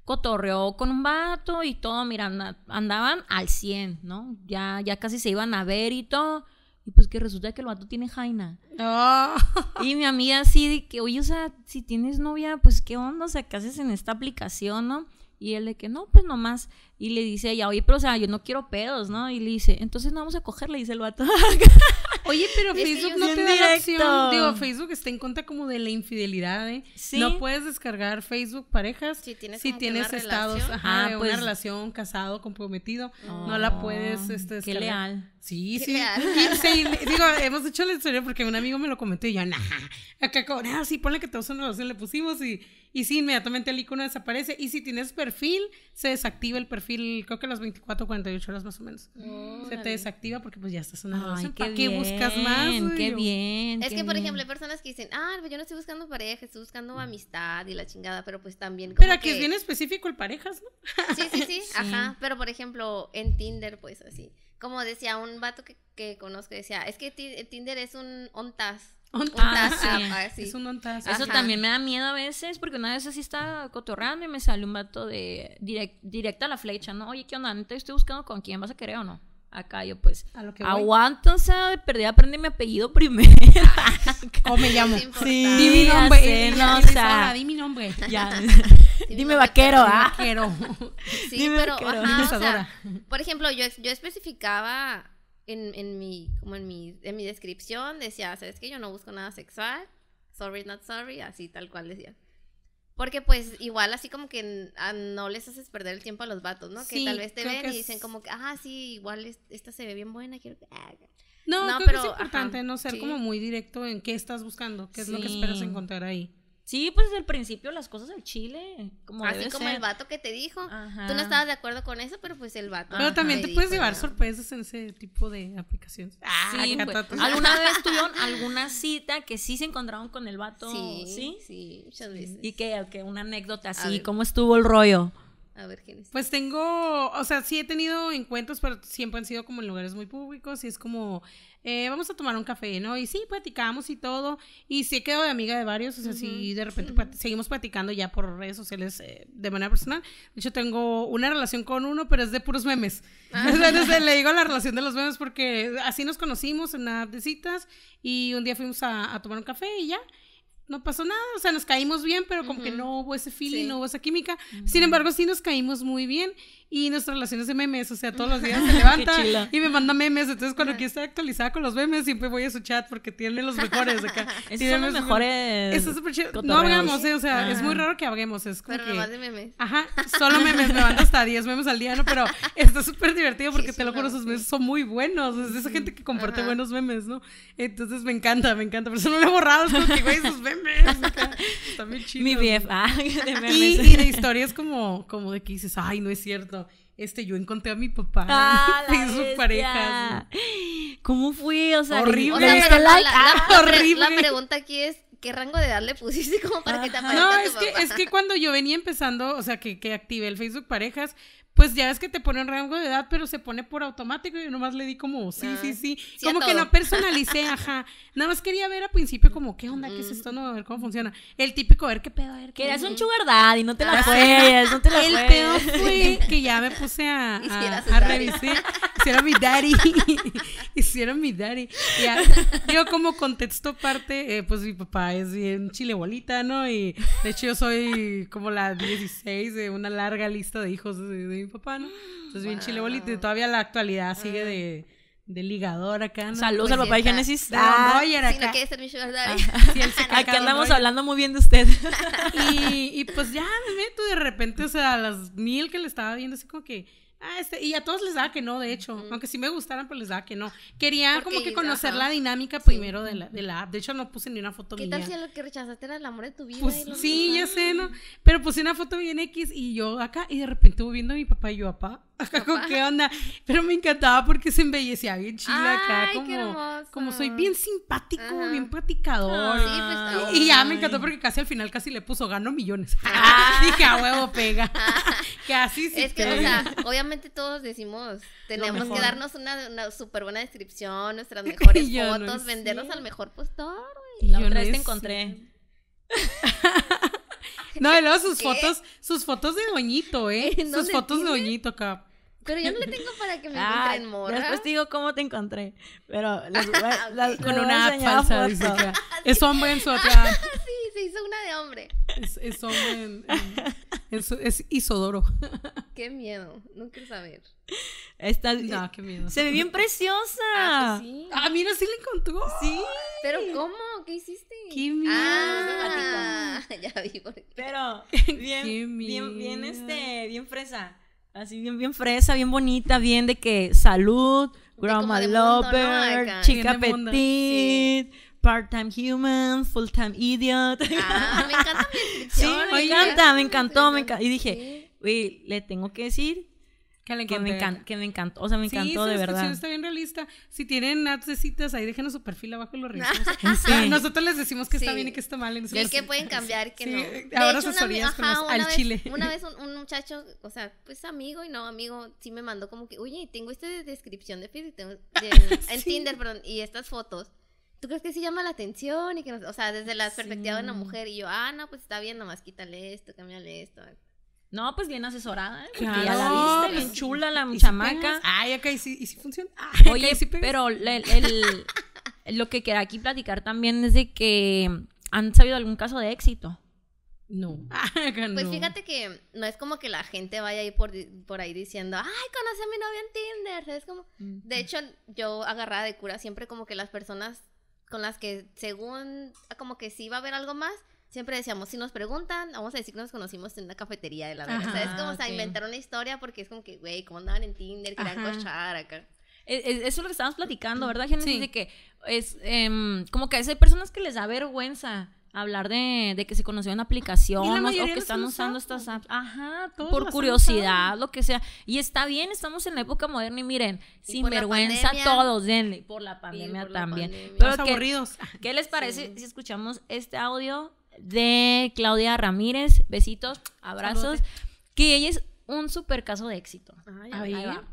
cotorreó con un vato y todo, mira, andaban al 100, ¿no? Ya, ya casi se iban a ver y todo. Y pues que resulta que el vato tiene jaina. Oh. Y mi amiga así de que, oye, o sea, si tienes novia, pues qué onda, o sea, ¿qué haces en esta aplicación, no? Y él de que no, pues nomás. Y le dice ella, oye, pero o sea, yo no quiero pedos, ¿no? Y le dice, entonces no vamos a coger, le dice el vato. Oye, pero Facebook no te da la opción. Digo, Facebook está en contra como de la infidelidad, ¿eh? ¿Sí? No puedes descargar Facebook parejas si tienes, si tienes estados, ajá, ah, una pues relación, casado, comprometido. no la puedes este, descargar. Qué leal. Sí, sí. sí. Digo, hemos hecho la historia porque un amigo me lo comentó y yo, nah, acá, ah, sí, ponle que te usa una relación, le pusimos y y sí, inmediatamente el icono desaparece. Y si tienes perfil, se desactiva el perfil, creo que a las 24 o 48 horas más o menos. se te desactiva porque pues ya estás en una relación. ¿Para qué buscas más? Qué bien. Es que, por ejemplo, hay personas que dicen, ah, pues yo no estoy buscando pareja, estoy buscando amistad y la chingada, pero pues también. pero aquí es bien específico el parejas, ¿no? sí, sí, sí, ajá. Pero por ejemplo, en Tinder, pues así. Como decía un vato que, que conozco, decía, es que Tinder es un ontas Ah, sí. Es un. Eso también me da miedo a veces, porque una vez así estaba cotorreando y me salió un vato de directa a la flecha, ¿no? Oye, ¿qué onda? te estoy buscando con quién vas a querer o no. Acá yo pues aguanto, o sea, de perdida aprende mi apellido primero. ¿Cómo me llamo? Sí, di mi nombre. no, o sea, di mi nombre. Ya. Dime vaquero, ah. Vaquero. Sí, pero, ajá, o sea, por ejemplo, yo, yo especificaba en, en, mi, como en mi, en mi descripción decía, sabes que yo no busco nada sexual, sorry, not sorry, así tal cual decía. Porque pues igual así como que no les haces perder el tiempo a los vatos, ¿no? que tal vez te ven y dicen como que, ah, sí, igual esta se ve bien buena, quiero que... No, no pero, es importante no ser como muy directo en qué estás buscando, qué es lo que esperas encontrar ahí. Sí, pues desde el principio las cosas del Chile, como Así como el vato que te dijo. Tú no estabas de acuerdo con eso, pero pues el vato. Pero también te, puedes llevar sorpresas en ese tipo de aplicaciones. Ah, sí, pues, ¿Alguna vez tuvieron alguna cita que sí se encontraron con el vato? Sí, sí, sí, muchas veces. Y que, una anécdota así, ¿cómo estuvo el rollo? A ver quién es. Pues tengo, o sea, sí he tenido encuentros, pero siempre han sido como en lugares muy públicos y es como eh, vamos a tomar un café, ¿no? Y sí, platicamos y todo. Y sí he quedado de amiga de varios, o sea, sí de repente seguimos platicando ya por redes sociales eh, de manera personal. De hecho, tengo una relación con uno, pero es de puros memes. Ah. le digo la relación de los memes porque así nos conocimos en una de citas y un día fuimos a, a tomar un café y ya no pasó nada, o sea, nos caímos bien, pero como que no hubo ese feeling, no hubo esa química. Sin embargo, sí nos caímos muy bien y nuestra relación es de memes, o sea, todos los días se levanta y me manda memes, entonces cuando quiero estar actualizada con los memes, siempre voy a su chat porque tiene los mejores acá. Esos son los mejores. Eso es súper chido. No hablamos, eh, o sea, es muy raro que hablemos, es como Pero que... de memes. Ajá, solo memes, me manda hasta 10 memes al día, ¿no? Pero está súper divertido porque te lo juro, esos memes son muy buenos, es de esa gente que comparte buenos memes, ¿no? Entonces me encanta, me encanta, pero eso no lo he borrado, es como que, güey, esos memes, está bien chido. Mi BF, ah, de memes. Y, y de historias como, como de que dices, ay, no es cierto este, yo encontré a mi papá ah, en sus parejas. ¿Cómo fue? O sea, horrible. la, pregunta aquí es, ¿qué rango de edad le pusiste como para que te aparezca No, es que, es que cuando yo venía empezando, o sea, que, que activé el Facebook Parejas, pues ya ves que te pone un rango de edad, pero se pone por automático y yo nomás le di como, sí, sí, ah, sí. como que no personalicé, ajá. Nada más quería ver al principio como, ¿qué onda? ¿Qué es esto? No, a ver cómo funciona. El típico, a ver qué pedo, a ver qué Querías un sugar y no te la puedes, no te la El pedo fue que ya me puse a, a, revisar. Hicieron mi daddy. Hicieron mi daddy. Ya, digo, como contexto aparte, eh, pues mi papá es bien chile bolita, ¿no? Y de hecho yo soy como la 16 de una larga lista de hijos de, papá, ¿no? Entonces bien chile bolita y todavía la actualidad sigue de de ligador acá. ¿no? Saludos al papá de Génesis. Ah, Si no quiere ser mi sugar daddy. Aquí andamos hablando muy bien de usted. y, y pues ya me meto de repente, o sea, a las mil que le estaba viendo, así como que Ah, este, y a todos les daba que no, de hecho. Aunque sí me gustaran, pues les daba que no. Quería como que conocer la dinámica primero de, la, de la app. De hecho, no puse ni una foto ¿Qué tal si lo que rechazaste era el amor de tu vida? Pues, sí, ya sé, ¿no? Pero puse una foto bien X y yo acá, y de repente voy viendo a mi papá y yo, papá, acá con qué onda. Pero me encantaba porque se embellecía bien chila acá, como, como soy bien simpático, bien platicador. Pues, y, ya me encantó porque casi al final casi le puso gano millones. Ah. Dije, a huevo pega. que así sí. Es que, o sea, obviamente todos decimos, tenemos que darnos una, súper buena descripción, nuestras mejores fotos, venderlos al mejor postor. La otra vez te encontré. no, y luego sus fotos, sus fotos de doñito, ¿eh? Sus fotos de doñito acá. Pero yo no le tengo para que me ah, encuentren morra. Después te digo cómo te encontré. Pero con una app falsa, dice que es hombre en su otra. sí, se hizo una de hombre. Es, hombre en, es Isodoro. Qué miedo, no quiero saber. Está, no, qué miedo. Se ve bien preciosa. Ah, pues sí. ah, mira, sí la encontró. Sí. Pero ¿cómo? ¿Qué hiciste? Qué miedo. Ah, ya vi. Pero bien, bien, bien, este, bien fresa. Así bien, bien fresa, bien bonita, bien de que salud, grandma lover, chica petit, part-time human, full-time idiot. Ah, me encanta Sí, me encanta, me encantó, me encantó. Y dije, uy, le tengo que decir que, me encantó, que me encantó, o sea, me encantó de verdad. está bien realista. Si tienen de citas, ahí déjenos su perfil abajo y lo revisamos. Nosotros les decimos que está bien y que está mal. Y que pueden cambiar, que no. Ahora asesorías con al chile. Una vez un, muchacho, o sea, pues amigo y no amigo, sí me mandó como que, oye, tengo esta descripción de Facebook, en Tinder, perdón, y estas fotos. ¿Tú crees que sí llama la atención? y que O sea, desde la perspectiva de una mujer. Y yo, ah, no, pues está bien, nomás quítale esto, cámbiale esto. No, pues bien asesorada, ¿eh? ya la viste, bien chula la chamaca. Ay, acá y sí, y sí funciona. Oye, pero el, lo que queda aquí platicar también es de que han sabido algún caso de éxito. No. Pues fíjate que no es como que la gente vaya ahí por, por ahí diciendo, ay, conocí a mi novia en Tinder. Es como, de hecho, yo agarrada de cura siempre como que las personas con las que según, como que sí va a haber algo más, siempre decíamos, si nos preguntan, vamos a decir que nos conocimos en una cafetería de la verdad. o sea, es como, o sea, inventar una historia porque es como que, güey, ¿cómo andaban en Tinder? Querían cochar acá. Eso es lo que estábamos platicando, ¿verdad, Génesis? Sí. De que es em, como que hay personas que les da vergüenza hablar de, de que se conoció una aplicación o que están usando estas apps. Ajá, por curiosidad, lo que sea. Y está bien, estamos en la época moderna y miren, sin vergüenza todos, denle. Por la pandemia también. Pero aburridos. ¿Qué les parece si escuchamos este audio de Claudia Ramírez? Besitos, abrazos. Que ella es un super caso de éxito. Ahí va.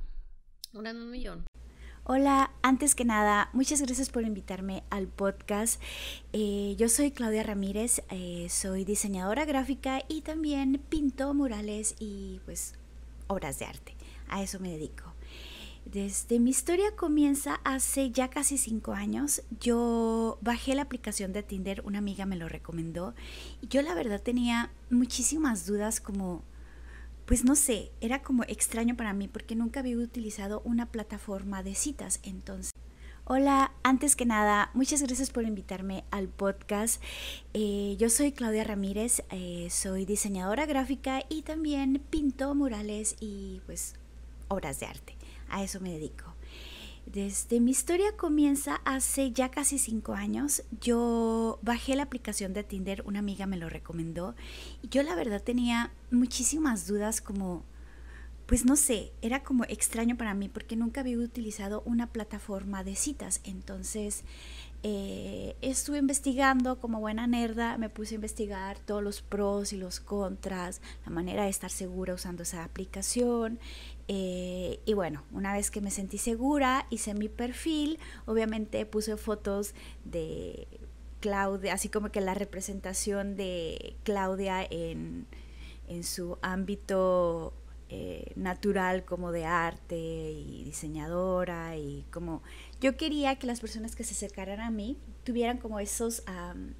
Una en un millón. Hola, antes que nada, muchas gracias por invitarme al podcast. Eh, yo soy Claudia Ramírez, eh, soy diseñadora gráfica y también pinto murales y pues obras de arte. A eso me dedico. Desde mi historia comienza hace ya casi cinco años. Yo bajé la aplicación de Tinder, una amiga me lo recomendó y yo la verdad tenía muchísimas dudas como pues no sé, era como extraño para mí porque nunca había utilizado una plataforma de citas. Entonces, hola, antes que nada, muchas gracias por invitarme al podcast. Eh, yo soy Claudia Ramírez, eh, soy diseñadora gráfica y también pinto murales y pues obras de arte. A eso me dedico. Desde mi historia comienza hace ya casi cinco años. Yo bajé la aplicación de Tinder, una amiga me lo recomendó y yo la verdad tenía muchísimas dudas como, pues no sé, era como extraño para mí porque nunca había utilizado una plataforma de citas. Entonces eh, estuve investigando como buena nerda, me puse a investigar todos los pros y los contras, la manera de estar segura usando esa aplicación. Eh, y bueno, una vez que me sentí segura, hice mi perfil, obviamente puse fotos de Claudia, así como que la representación de Claudia en, en su ámbito eh, natural como de arte y diseñadora y como yo quería que las personas que se acercaran a mí tuvieran como esos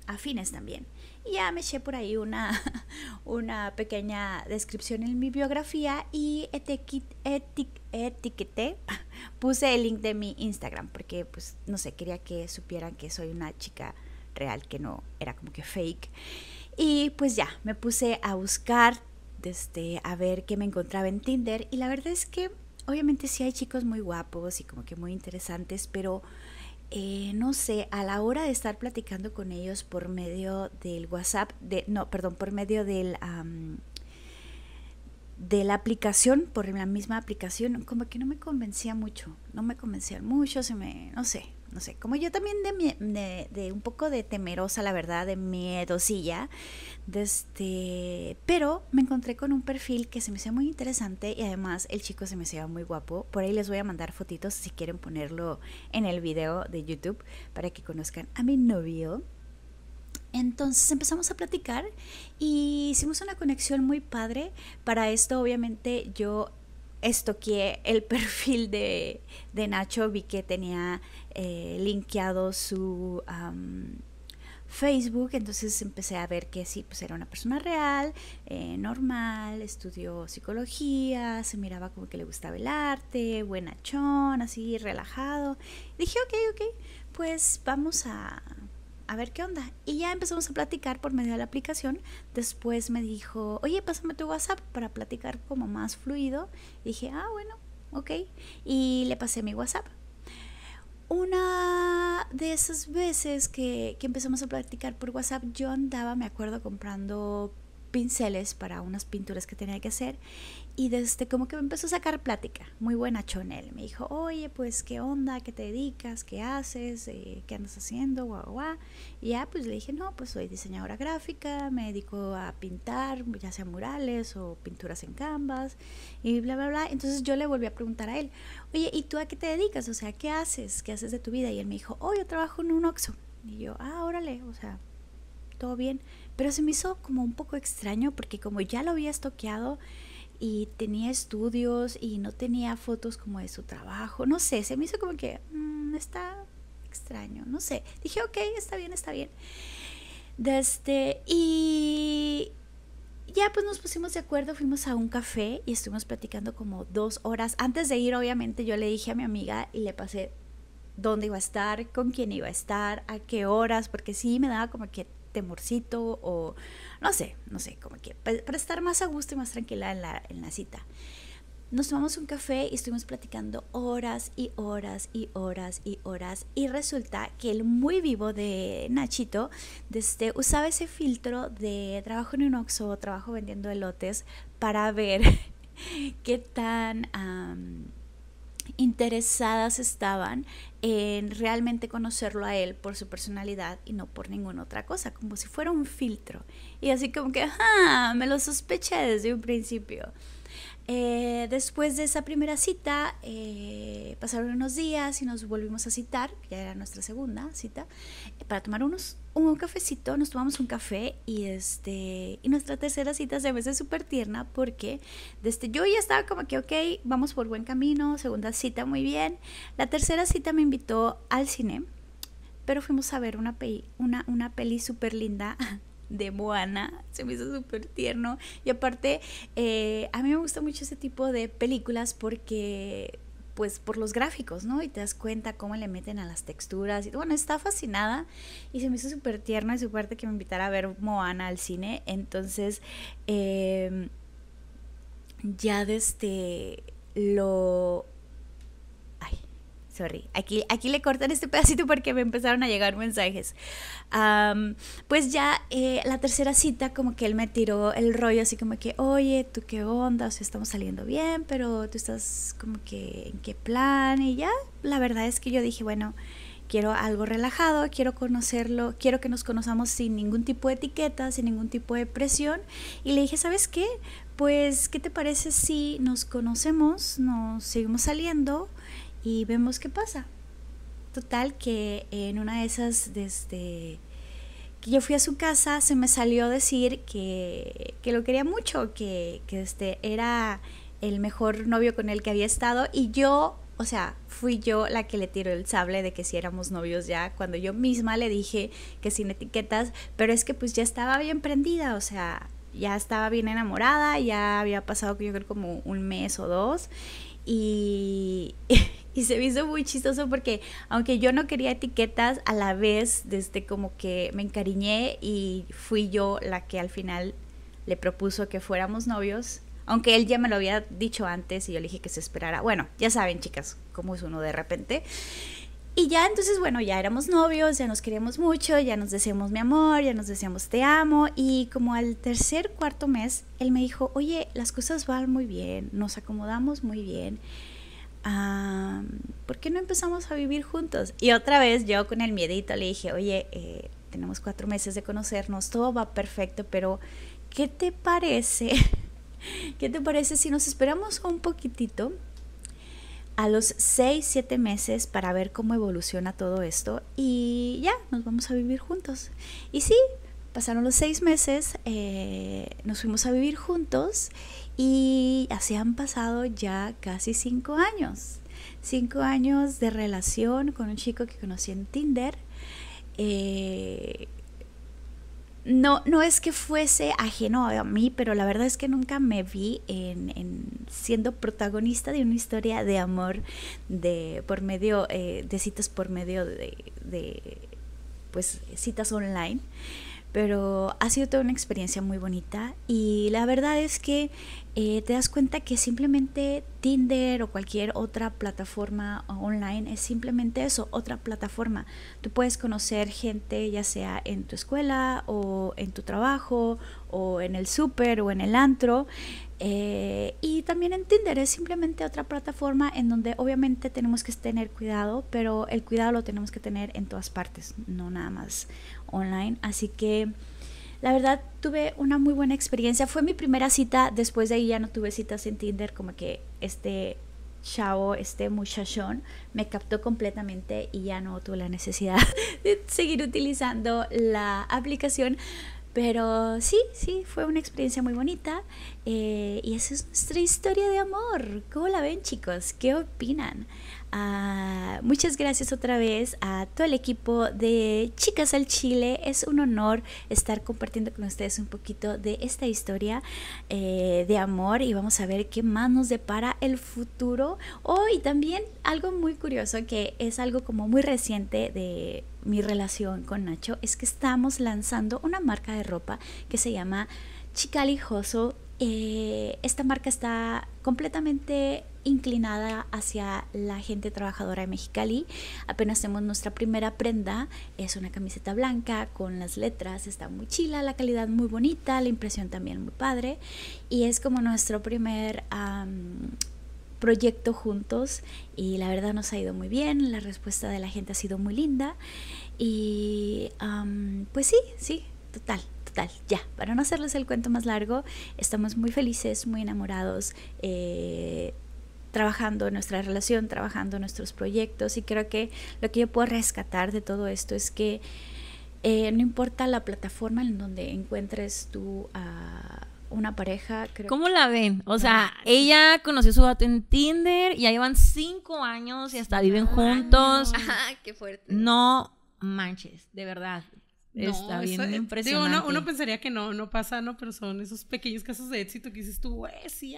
afines también. Y ya me eché por ahí una, una pequeña descripción en mi biografía y etiqueté, puse el link de mi Instagram porque pues no sé, quería que supieran que soy una chica real, que no era como que fake. Y pues ya, me puse a buscar este, a ver qué me encontraba en Tinder y la verdad es que obviamente sí hay chicos muy guapos y como que muy interesantes, pero eh, no sé, a la hora de estar platicando con ellos por medio del WhatsApp, de, no, perdón, por medio del... de la aplicación, por la misma aplicación, como que no me convencía mucho, no me convencía mucho, se me, no sé, no sé, como yo también de, un poco de temerosa, la verdad, de miedosilla, de este, pero me encontré con un perfil que se me hacía muy interesante y además el chico se me hacía muy guapo. Por ahí les voy a mandar fotitos si quieren ponerlo en el video de YouTube para que conozcan a mi novio. Entonces empezamos a platicar y hicimos una conexión muy padre. Para esto, obviamente, yo estoqué el perfil de, de Nacho, vi que tenía eh, linkeado su Facebook, entonces empecé a ver que sí, pues era una persona real, eh, normal, estudió psicología, se miraba como que le gustaba el arte, buenachón, así relajado. dije, ok, ok, pues vamos a, a ver qué onda. Y ya empezamos a platicar por medio de la aplicación. Después me dijo, oye, pásame tu WhatsApp para platicar como más fluido. dije, ah, bueno, ok. Y le pasé mi WhatsApp. Una de esas veces que, que empezamos a platicar por WhatsApp, yo andaba, me acuerdo, comprando pinceles para unas pinturas que tenía que hacer y desde como que me empezó a sacar plática, muy buena chonel. Me dijo, oye, pues, ¿qué onda? ¿Qué te dedicas? ¿Qué haces? Eh, ¿Qué andas haciendo? Guau. Y ya, pues le dije, no, pues soy diseñadora gráfica, me dedico a pintar, ya sea murales o pinturas en canvas y bla, bla, bla. Entonces yo le volví a preguntar a él, oye, ¿y tú a qué te dedicas? O sea, ¿qué haces? ¿Qué haces de tu vida? Y él me dijo, oh, yo trabajo en un Oxxo. Y yo, ah, órale, o sea, todo bien. Pero se me hizo como un poco extraño porque como ya lo había estoqueado, y tenía estudios y no tenía fotos como de su trabajo. No sé, se me hizo como que mm, está extraño, no sé. Dije, ok, está bien, está bien. Desde, y ya pues nos pusimos de acuerdo, fuimos a un café y estuvimos platicando como dos horas. Antes de ir, obviamente, yo le dije a mi amiga y le pasé dónde iba a estar, con quién iba a estar, a qué horas, porque sí me daba como que temorcito o no sé, no sé, como que para estar más a gusto y más tranquila en la, en la cita. Nos tomamos un café y estuvimos platicando horas y horas y horas y horas y resulta que el muy vivo de Nachito desde, usaba ese filtro de trabajo en un Oxxo, trabajo vendiendo elotes para ver qué tan interesadas estaban en realmente conocerlo a él por su personalidad y no por ninguna otra cosa, como si fuera un filtro. Y así como que, ah, me lo sospeché desde un principio. Eh, después de esa primera cita, eh, pasaron unos días y nos volvimos a citar, ya era nuestra segunda cita, para tomar unos, un cafecito, nos tomamos un café y, este, y nuestra tercera cita se me hace súper tierna porque desde yo ya estaba como que, ok, vamos por buen camino, segunda cita muy bien. La tercera cita me invitó al cine, pero fuimos a ver una, una, una peli súper linda de Moana, se me hizo súper tierno. Y aparte, eh, a mí me gusta mucho ese tipo de películas porque pues por los gráficos, ¿no? Y te das cuenta cómo le meten a las texturas. Y bueno, está fascinada y se me hizo súper tierno y su parte que me invitara a ver Moana al cine. Entonces, em, ya desde lo... Sorry. Aquí, aquí le cortan este pedacito porque me empezaron a llegar mensajes. pues ya eh, la tercera cita, como que él me tiró el rollo así como que, oye, ¿tú qué onda? O sea, estamos saliendo bien, pero tú estás como que en qué plan. Y ya, la verdad es que yo dije, bueno, quiero algo relajado, quiero conocerlo, quiero que nos conozcamos sin ningún tipo de etiqueta, sin ningún tipo de presión. Y le dije, ¿sabes qué? Pues, ¿qué te parece si nos conocemos, nos seguimos saliendo? Y vemos qué pasa. Total que en una de esas, desde que yo fui a su casa, se me salió decir que, que lo quería mucho, que, que este era el mejor novio con el que había estado y yo, o sea, fui yo la que le tiró el sable de que si éramos novios ya, cuando yo misma le dije que sin etiquetas, pero es que pues ya estaba bien prendida, o sea, ya estaba bien enamorada, ya había pasado yo creo como un mes o dos y, se me hizo muy chistoso porque aunque yo no quería etiquetas, a la vez desde como que me encariñé y fui yo la que al final le propuso que fuéramos novios, aunque él ya me lo había dicho antes y yo le dije que se esperara. Bueno, ya saben chicas cómo es uno de repente. Y ya entonces, bueno, ya éramos novios, ya nos queríamos mucho, ya nos decíamos mi amor, ya nos decíamos te amo. Y como al tercer, cuarto mes, él me dijo, oye, las cosas van muy bien, nos acomodamos muy bien. ¿Por qué no empezamos a vivir juntos? Y otra vez yo con el miedito le dije, oye, eh, tenemos cuatro meses de conocernos, todo va perfecto, pero ¿qué te parece? ¿Qué te parece si nos esperamos un poquitito? A los 6, 7 meses para ver cómo evoluciona todo esto y ya, nos vamos a vivir juntos. Y sí, pasaron los 6 meses, eh, nos fuimos a vivir juntos y así han pasado ya casi 5 años. 5 años de relación con un chico que conocí en Tinder. Eh, no, no es que fuese ajeno a mí, pero la verdad es que nunca me vi en, siendo protagonista de una historia de amor de por medio eh, de citas por medio de, de pues citas online. Pero ha sido toda una experiencia muy bonita y la verdad es que eh, te das cuenta que simplemente Tinder o cualquier otra plataforma online es simplemente eso, otra plataforma. Tú puedes conocer gente ya sea en tu escuela o en tu trabajo o en el súper o en el antro. Eh, y también en Tinder es simplemente otra plataforma en donde obviamente tenemos que tener cuidado, pero el cuidado lo tenemos que tener en todas partes, no nada más online. Así que la verdad tuve una muy buena experiencia. Fue mi primera cita, después de ahí ya no tuve citas en Tinder, como que este chavo, este muchachón, me captó completamente y ya no tuve la necesidad de seguir utilizando la aplicación. Pero sí, sí, fue una experiencia muy bonita eh, y esa es nuestra historia de amor. ¿Cómo la ven chicos? ¿Qué opinan? Ah, muchas gracias otra vez a todo el equipo de Chicas al Chile. Es un honor estar compartiendo con ustedes un poquito de esta historia eh, de amor y vamos a ver qué más nos depara el futuro. Oh, y también algo muy curioso que es algo como muy reciente de mi relación con Nacho es que estamos lanzando una marca de ropa que se llama Chicali eh, esta marca está completamente inclinada hacia la gente trabajadora de Mexicali. Apenas tenemos nuestra primera prenda, es una camiseta blanca con las letras, está muy chila, la calidad muy bonita, la impresión también muy padre. Y es como nuestro primer proyecto juntos y la verdad nos ha ido muy bien, la respuesta de la gente ha sido muy linda. Y pues sí, sí, total, ya, para no hacerles el cuento más largo, estamos muy felices, muy enamorados, eh, trabajando nuestra relación, trabajando nuestros proyectos y creo que lo que yo puedo rescatar de todo esto es que eh, no importa la plataforma en donde encuentres tú a una pareja. ¿Cómo la ven? O sea, ella conoció a su gato en Tinder y ya llevan cinco años y hasta viven juntos. qué fuerte. No manches, de verdad. Está bien impresionante. uno, pensaría que no, no pasa, ¿no? Pero son esos pequeños casos de éxito que dices tú, güey, sí,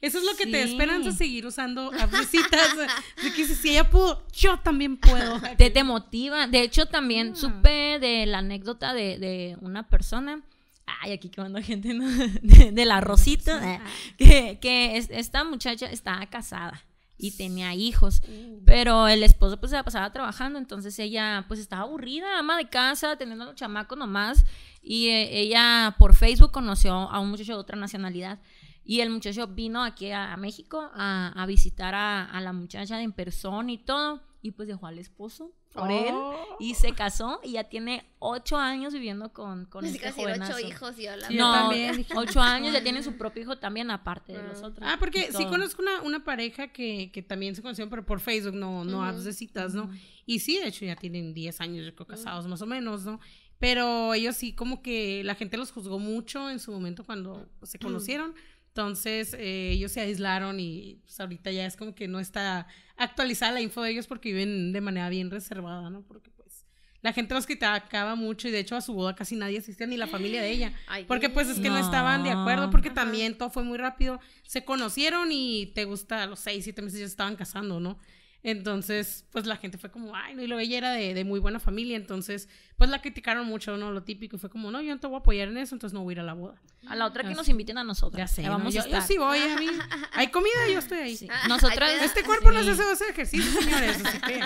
Eso es lo que te esperan seguir usando a de que si ella pudo, yo también puedo. Te, te motiva. De hecho, también ah. supe de la anécdota de, una persona. Ay, aquí que mando gente de, la Rosita. Que, que esta muchacha está casada y tenía hijos. Mm. Pero el esposo pues se la pasaba trabajando, entonces ella pues estaba aburrida, ama de casa, teniendo a los chamacos nomás. Y eh, ella por Facebook conoció a un muchacho de otra nacionalidad. Y el muchacho vino aquí a, México a, visitar a, la muchacha en persona y todo. Y pues dejó al esposo por él oh. y se casó y ya tiene ocho años viviendo con, con este casi ocho hijos y hola. no, ocho años ya tiene su propio hijo también aparte de los ah. otros. Ah, porque sí conozco una, una pareja que, que, también se conocieron pero por Facebook, no, no apps de citas, ¿no? Y sí, de hecho ya tienen diez años yo creo casados más o menos, ¿no? Pero ellos sí como que la gente los juzgó mucho en su momento cuando se conocieron. Entonces eh, ellos se aislaron y pues, ahorita ya es como que no está actualizada la info de ellos porque viven de manera bien reservada, ¿no? Porque pues la gente los criticaba mucho y de hecho a su boda casi nadie asistía, ni la familia de ella. porque pues es que no. estaban de acuerdo porque también todo fue muy rápido. Se conocieron y te gusta a los seis, siete meses ya se estaban casando, ¿no? Entonces, pues la gente fue como, ay, no, y lo ella era de, de, muy buena familia, entonces, pues la criticaron mucho, ¿no? Lo típico, fue como, no, yo no te voy a apoyar en eso, entonces no voy a ir a la boda. A la otra que nos inviten a nosotros. Ya sé, vamos yo, sí voy, a mí. Hay comida, yo estoy ahí. Sí. Nosotras, este cuerpo no se hace hacer ejercicio, señores, así que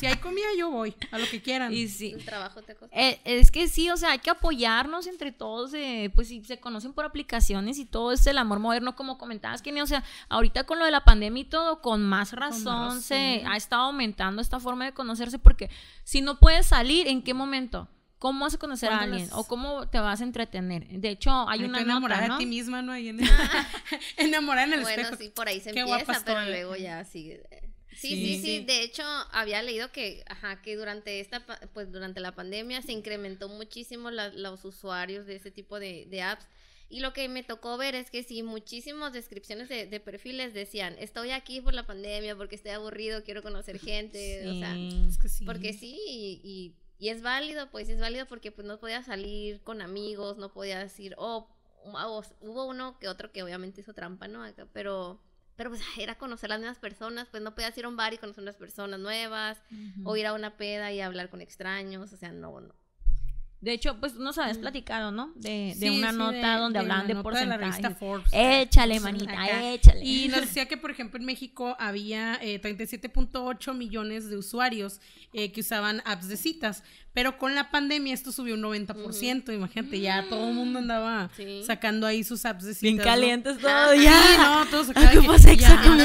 si hay comida, yo voy, a lo que quieran. Y sí. El trabajo te eh, es que sí, o sea, hay que apoyarnos entre todos, eh, pues si se conocen por aplicaciones y todo es el amor moderno, como comentabas, que o sea, ahorita con lo de la pandemia y todo, con más razón, se ha estado aumentando esta forma de conocerse, porque si no puedes salir, ¿en qué momento? ¿Cómo vas a conocer a alguien? ¿O cómo te vas a entretener? De hecho, hay una enamorada ¿no? de ti misma, ¿no? Ahí en el, enamorada en el bueno, sí, por ahí se empieza, pero luego ya sigue. Sí, sí, sí, De hecho, había leído que, ajá, que durante esta, pues durante la pandemia se incrementó muchísimo los usuarios de ese tipo de, de, apps. Y lo que me tocó ver es que sí, muchísimas descripciones de, de, perfiles decían, estoy aquí por la pandemia, porque estoy aburrido, quiero conocer gente, o sea, es que sí. porque sí, y y es válido, pues es válido porque pues no podías salir con amigos, no podías ir, oh, hubo uno que otro que obviamente hizo trampa, ¿no? pero, pero pues era conocer a las nuevas personas, pues no podías ir a un bar y conocer unas personas nuevas, o ir a una peda y hablar con extraños, o sea, no, no. De hecho, pues nos habías platicado, ¿no? De, de una nota donde hablaban de, porcentajes. De Forbes, échale, manita, échale. Y nos decía que, por ejemplo, en México había eh, 37.8 millones de usuarios eh, que usaban apps de citas, pero con la pandemia esto subió un 90%, imagínate, ya todo el mundo andaba sacando ahí sus apps de citas. Bien calientes todo, ya. no, todos acá. ¿Cómo ya. No,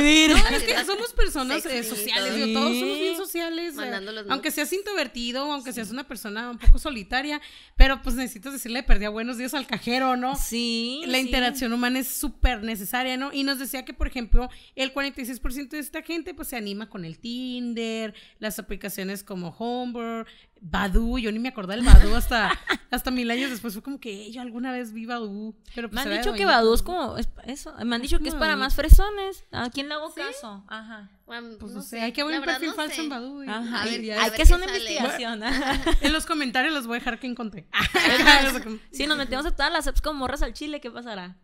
es que somos personas eh, sociales, todos somos bien sociales. Eh, aunque seas introvertido, aunque seas una persona un poco solitaria, pero pues necesitas decirle, perdía buenos días al cajero, ¿no? Sí. La interacción humana es súper necesaria, ¿no? Y nos decía que, por ejemplo, el 46% de esta gente pues se anima con el Tinder, las aplicaciones como Homebird, Badu, yo ni me acordé del Badu hasta, hasta mil años después. Fue como que yo alguna vez vi Badu. Pero pues me han dicho que Badu es como eso. Me han dicho que es para más fresones. ¿A quién le hago caso? Ajá. pues no sé, hay que ver un perfil falso en Badu. Ajá. hay que hacer una investigación. en los comentarios los voy a dejar que encontré. si nos metemos a todas las apps como morras al chile, ¿qué pasará?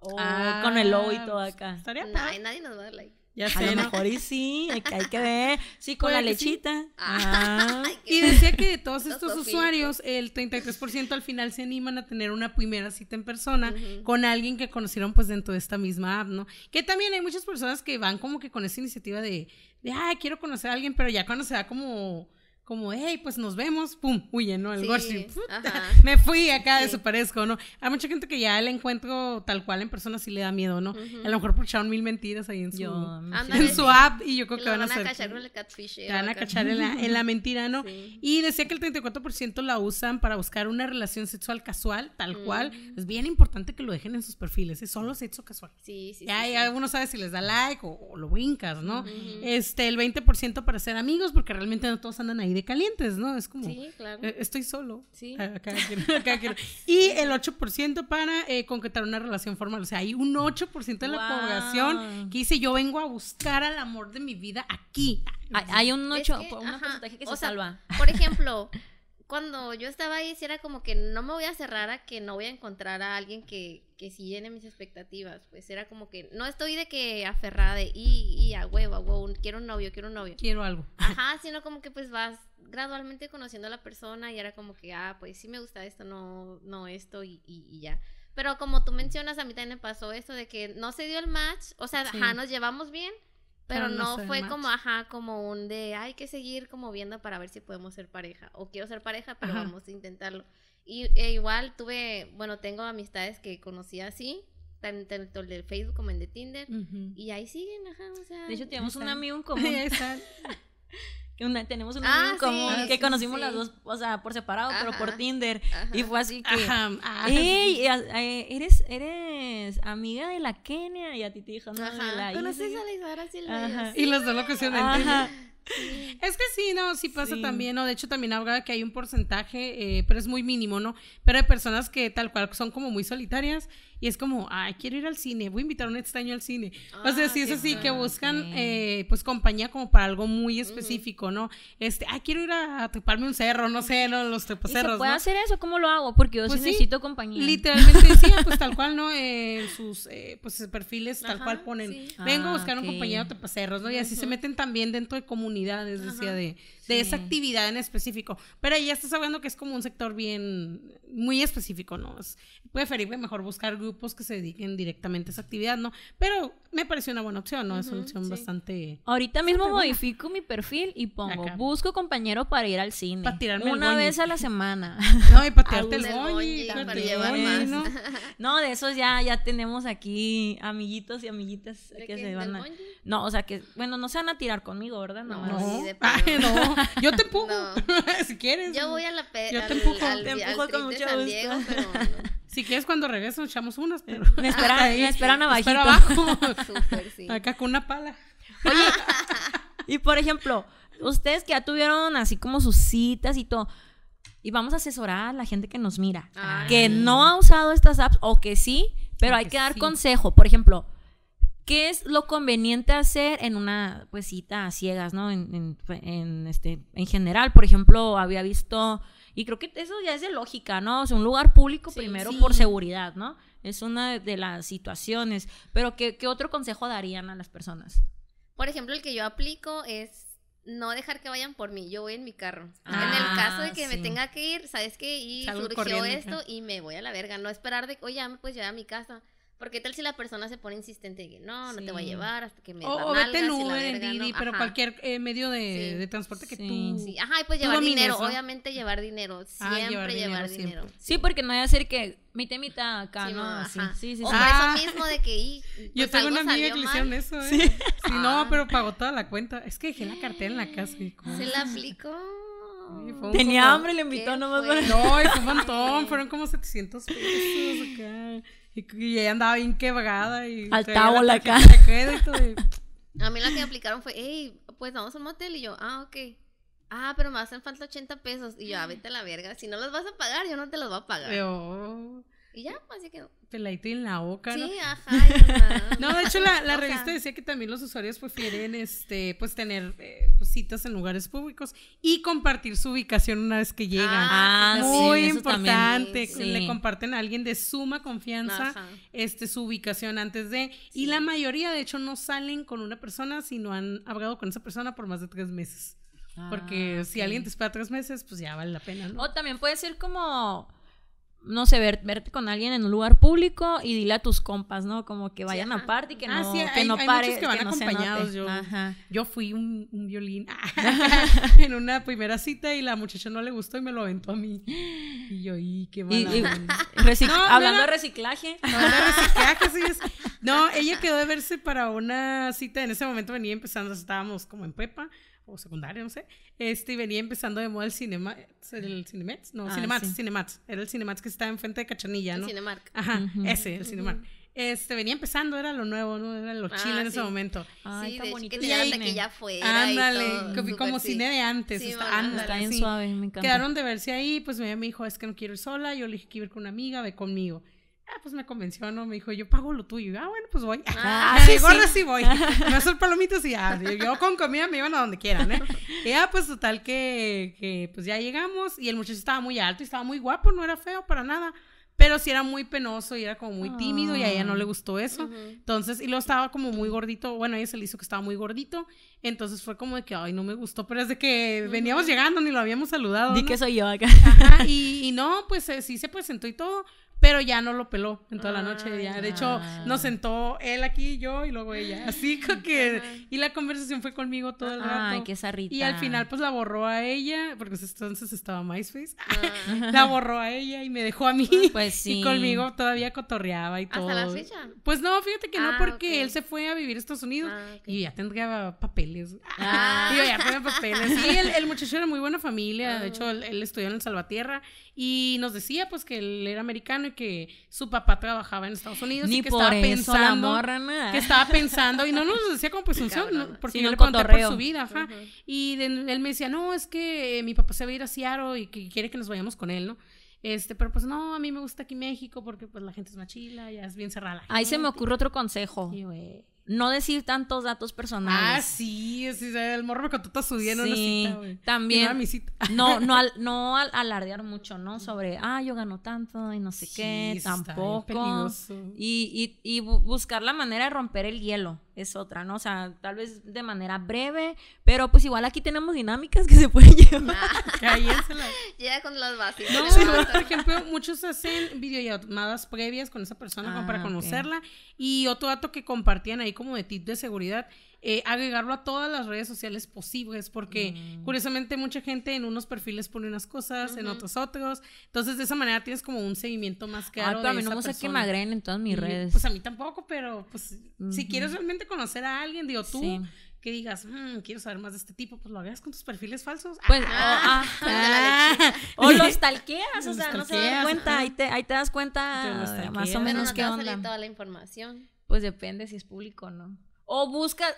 O ah, con el logo y todo acá. Estaría nadie nos va a dar like. Ya sé, a lo mejor y sí, hay que, hay que ver. Sí, con la lechita. Ah. Y decía que de todos estos usuarios, el 33% al final se animan a tener una primera cita en persona con alguien que conocieron pues dentro de esta misma app, ¿no? Que también hay muchas personas que van como que con esa iniciativa de, de ay, quiero conocer a alguien, pero ya cuando se da como como, hey, pues nos vemos, pum, huye, ¿no? El sí, Me fui acá, desaparezco, ¿no? Hay mucha gente que ya el encuentro tal cual en persona sí le da miedo, ¿no? A lo mejor echaron mil mentiras ahí en su, en su app y yo creo que van a hacer. Cachar el catfish, te van a cachar en la, en la mentira, ¿no? Y decía que el 34% la usan para buscar una relación sexual casual, tal cual. Es bien importante que lo dejen en sus perfiles, es solo sexo casual. Sí, sí. Ya, ya uno sabe si les da like o, lo brincas, ¿no? Este, el 20% para ser amigos, porque realmente no todos andan ahí de calientes, ¿no? Es como, sí, claro. Eh, estoy solo. Sí. Y el 8% para eh, concretar una relación formal. O sea, hay un 8% de la población que dice, yo vengo a buscar al amor de mi vida aquí. Hay, un 8, un porcentaje que se salva. Por ejemplo, cuando yo estaba ahí, sí era como que no me voy a cerrar a que no voy a encontrar a alguien que, que sí llene mis expectativas. Pues era como que no estoy de que aferrada de y, y a huevo, a huevo, quiero un novio, quiero un novio. Quiero algo. Ajá, sino como que pues vas gradualmente conociendo a la persona y era como que, ah, pues sí me gusta esto, no, no esto y, y, ya. Pero como tú mencionas, a mí también me pasó esto de que no se dio el match, o sea, ajá, nos llevamos bien, Pero no, fue como, ajá, como un de, hay que seguir como viendo para ver si podemos ser pareja. O quiero ser pareja, pero vamos a intentarlo. Y e igual tuve, bueno, tengo amistades que conocí así, tanto el de Facebook como en de Tinder. Y ahí siguen, ajá, o sea. De hecho, tenemos un amigo en común. tenemos un amigo en común que conocimos las dos, o sea, por separado, pero por Tinder. Y fue así que, ah, eres, eres amiga de la Kenia. Y a ti te dijo, no, la ¿Conoces a la Silva? Y los dos lo que es que sí, no, sí pasa también, ¿no? De hecho, también habla que hay un porcentaje, eh, pero es muy mínimo, ¿no? Pero hay personas que tal cual son como muy solitarias y es como, ay, quiero ir al cine, voy a invitar a un extraño al cine. o sea, sí es ah, así, que buscan, eh, pues, compañía como para algo muy específico, ¿no? Este, ay, quiero ir a, treparme un cerro, no sé, ¿no? Los trepacerros, ¿Se puede hacer eso? ¿Cómo lo hago? Porque yo pues necesito compañía. Literalmente sí, pues tal cual, ¿no? en sus, eh, pues, perfiles tal cual ponen, vengo a ah, buscar un compañero de trepacerros, ¿no? Y así se meten también dentro de comunidades, decía, de, de esa actividad en específico. Pero ahí ya estás hablando que es como un sector bien, muy específico, ¿no? Es preferible mejor buscar grupos que se dediquen directamente a esa actividad, ¿no? Pero me pareció una buena opción, ¿no? Es una opción bastante... Ahorita mismo modifico mi perfil y pongo, busco compañero para ir al cine. Para tirarme Una vez a la semana. No, y para tirarte el boy, para llevar más. ¿no? no, de esos ya, ya tenemos aquí amiguitos y amiguitas que se van a... No, o sea que, bueno, no se van a tirar conmigo, ¿verdad? No, no, no. yo te empujo, si quieres. Yo voy a la... Yo te empujo. te empujo con mucho gusto. pero... Si quieres, cuando regreso, echamos unas, pero. Me esperan, me esperan abajito. abajo. Acá con una pala. Oye, y por ejemplo, ustedes que ya tuvieron así como sus citas y todo, y vamos a asesorar a la gente que nos mira, que no ha usado estas apps o que sí, pero hay que dar consejo. Por ejemplo, ¿qué es lo conveniente hacer en una pues cita a ciegas, no? En, en, este, en general, por ejemplo, había visto y creo que eso ya es de lógica, ¿no? O sea, un lugar público primero por seguridad, ¿no? Es una de las situaciones. Pero ¿qué, ¿qué otro consejo darían a las personas? Por ejemplo, el que yo aplico es no dejar que vayan por mí, yo voy en mi carro. en el caso de que me tenga que ir, ¿sabes qué? Y surgió esto y me voy a la verga, no esperar de, oye, ya me puedes llevar a mi casa. Porque tal si la persona se pone insistente y que no, no te voy a llevar hasta que me O, o vete en Uber, Didi, pero cualquier eh, medio de, de, transporte que tú. Sí, ajá, y pues llevar dinero, obviamente llevar dinero, ah, siempre llevar, dinero. Sí, porque no hay a ser que mitad mitad acá, ¿no? Así. Sí, sí, O ah. eso mismo de que y, pues Yo tengo una amiga que le hicieron eso, ¿eh? Sí. sí no, ah. pero pagó toda la cuenta. Es que dejé la cartera en la casa. Y Se la aplicó. Tenía hambre y le invitó nomás. No, y fue un montón, fueron como 700 pesos acá. Y, ella andaba bien quebrada y... Al tabo la cara. A mí la que me aplicaron fue, hey, pues vamos a un motel. Y yo, ah, ok. Ah, pero me hacen falta 80 pesos. Y yo, ah, vete a la verga. Si no los vas a pagar, yo no te los voy a pagar. Y ya, así quedó. Peladito en la boca, ¿no? Sí, ajá. no, de hecho, la, la revista decía que también los usuarios prefieren, este, pues, tener eh, pues, citas en lugares públicos y compartir su ubicación una vez que llegan. Ah, Muy importante. Le comparten a alguien de suma confianza, este, su ubicación antes de. Y la mayoría, de hecho, no salen con una persona si no han hablado con esa persona por más de tres meses. Porque ah, si alguien te espera tres meses, pues ya vale la pena, ¿no? O también puede ser como no sé, verte con alguien en un lugar público y dile a tus compas, ¿no? Como que vayan aparte y que ah, no, que no pare, que van acompañados. Yo, yo, fui un, violín en una primera cita y la muchacha no le gustó y me lo aventó a mí. Y yo, y qué mala. hablando de reciclaje. Hablando de reciclaje, sí es. No, ella quedó de verse para una cita. En ese momento venía empezando, estábamos como en prepa o secundaria, no sé, este, y venía empezando de moda el cinema, el Cinemats, no, ah, Cinemats, Cinemats, era el Cinemats que estaba enfrente de Cachanilla, ¿no? El Cinemark. Ajá, ese, el Cinemark. Este, venía empezando, era lo nuevo, ¿no? Era lo chile en ese momento. Ay, sí, está bonito. Que te que ya fue. Ándale, como cine de antes. Sí, está, está bien suave, me encanta. Quedaron de verse ahí, pues me dijo, es que no quiero ir sola, yo le dije que iba a ir con una amiga, ve conmigo. Ah, pues me convenció, ¿no? Me dijo, yo pago lo tuyo. Ah, bueno, pues voy. Ah, sí, gorra sí voy. Me hacer palomitas y ya. Yo con comida me iban a donde quieran, ¿eh? Y ya, pues total que, que, pues ya llegamos y el muchacho estaba muy alto y estaba muy guapo, no era feo para nada. Pero sí era muy penoso y era como muy tímido y a ella no le gustó eso. Entonces, y lo estaba como muy gordito. Bueno, a ella se le hizo que estaba muy gordito. Entonces fue como de que, ay, no me gustó. Pero es de que veníamos llegando, ni lo habíamos saludado. Di que soy yo acá. Ajá, y, y no, pues eh, sí se presentó y todo pero ya no lo peló en toda la noche. Ya. De hecho, nos sentó él aquí, yo y luego ella. Así que. Y la conversación fue conmigo todo el rato. Ay, qué zarrita. Y al final, pues la borró a ella, porque entonces estaba MySpace. Ah. la borró a ella y me dejó a mí. Pues sí. Y conmigo todavía cotorreaba y todo. ¿Hasta la fecha? Pues no, fíjate que no, ah, porque él se fue a vivir a Estados Unidos ah, y ya tendría papeles. Ah. Y ya tenía papeles. Sí, el, muchacho era muy buena familia. De hecho, él, estudió en el Salvatierra y nos decía, pues, que él era americano y que su papá trabajaba en Estados Unidos y que estaba pensando que estaba pensando y no nos decía como presunción porque yo le pregunté por su vida ajá. y él me decía no es que mi papá se va a ir a Seattle y que quiere que nos vayamos con él no este, pero pues no, a mí me gusta aquí México porque pues la gente es machila, ya es bien cerrada. Ahí se me ocurre otro consejo. Sí, no decir tantos datos personales. Ah, sí, sí el morro me contó toda su vida sí, cita, También. No, no, no alardear mucho, ¿no? Sobre, ah, yo gano tanto y no sé qué, tampoco. Y, y, y buscar la manera de romper el hielo es otra, ¿no? O sea, tal vez de manera breve, pero pues igual aquí tenemos dinámicas que se pueden llevar. Llega con las básicas. No, por ejemplo, muchos hacen videollamadas previas con esa persona como para ah, conocerla. Y otro dato que compartían ahí como de tip de seguridad, eh, agregarlo a todas las redes sociales posibles, porque mm. curiosamente mucha gente en unos perfiles pone unas cosas, en otros otros. Entonces, de esa manera tienes como un seguimiento más claro. Ay, a mí no me sé que me agreguen en todas mis redes. Pues a mí tampoco, pero pues si quieres realmente conocer a alguien, digo tú. Que digas, mm, quiero saber más de este tipo, pues lo hagas con tus perfiles falsos. Pues, ah, ah, o los talqueas, o sea, no se dan cuenta, ahí te, ahí te das cuenta más o menos qué onda. toda la información. Pues depende si es público o no. O buscas,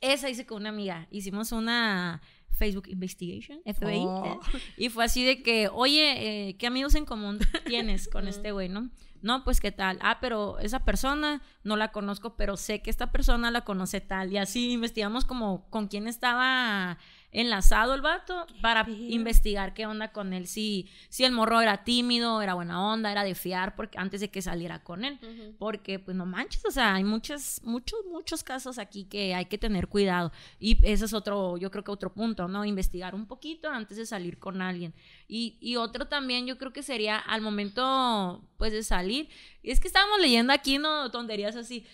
esa hice con una amiga, hicimos una Facebook Investigation, FBI, oh. y fue así de que, oye, eh, ¿qué amigos en común tienes con este güey, no? No, pues qué tal. Ah, pero esa persona no la conozco, pero sé que esta persona la conoce tal. Y así investigamos como con quién estaba enlazado el vato para investigar qué onda con él. Si, si el morro era tímido, era buena onda, era de fiar porque, antes de que saliera con él. Porque, pues no manches, o sea, hay muchos, muchos, muchos casos aquí que hay que tener cuidado. Y ese es otro, yo creo que otro punto, ¿no? Investigar un poquito antes de salir con alguien. Y, y otro también, yo creo que sería al momento, pues, de salir. Y es que estábamos leyendo aquí, ¿no? Tonterías así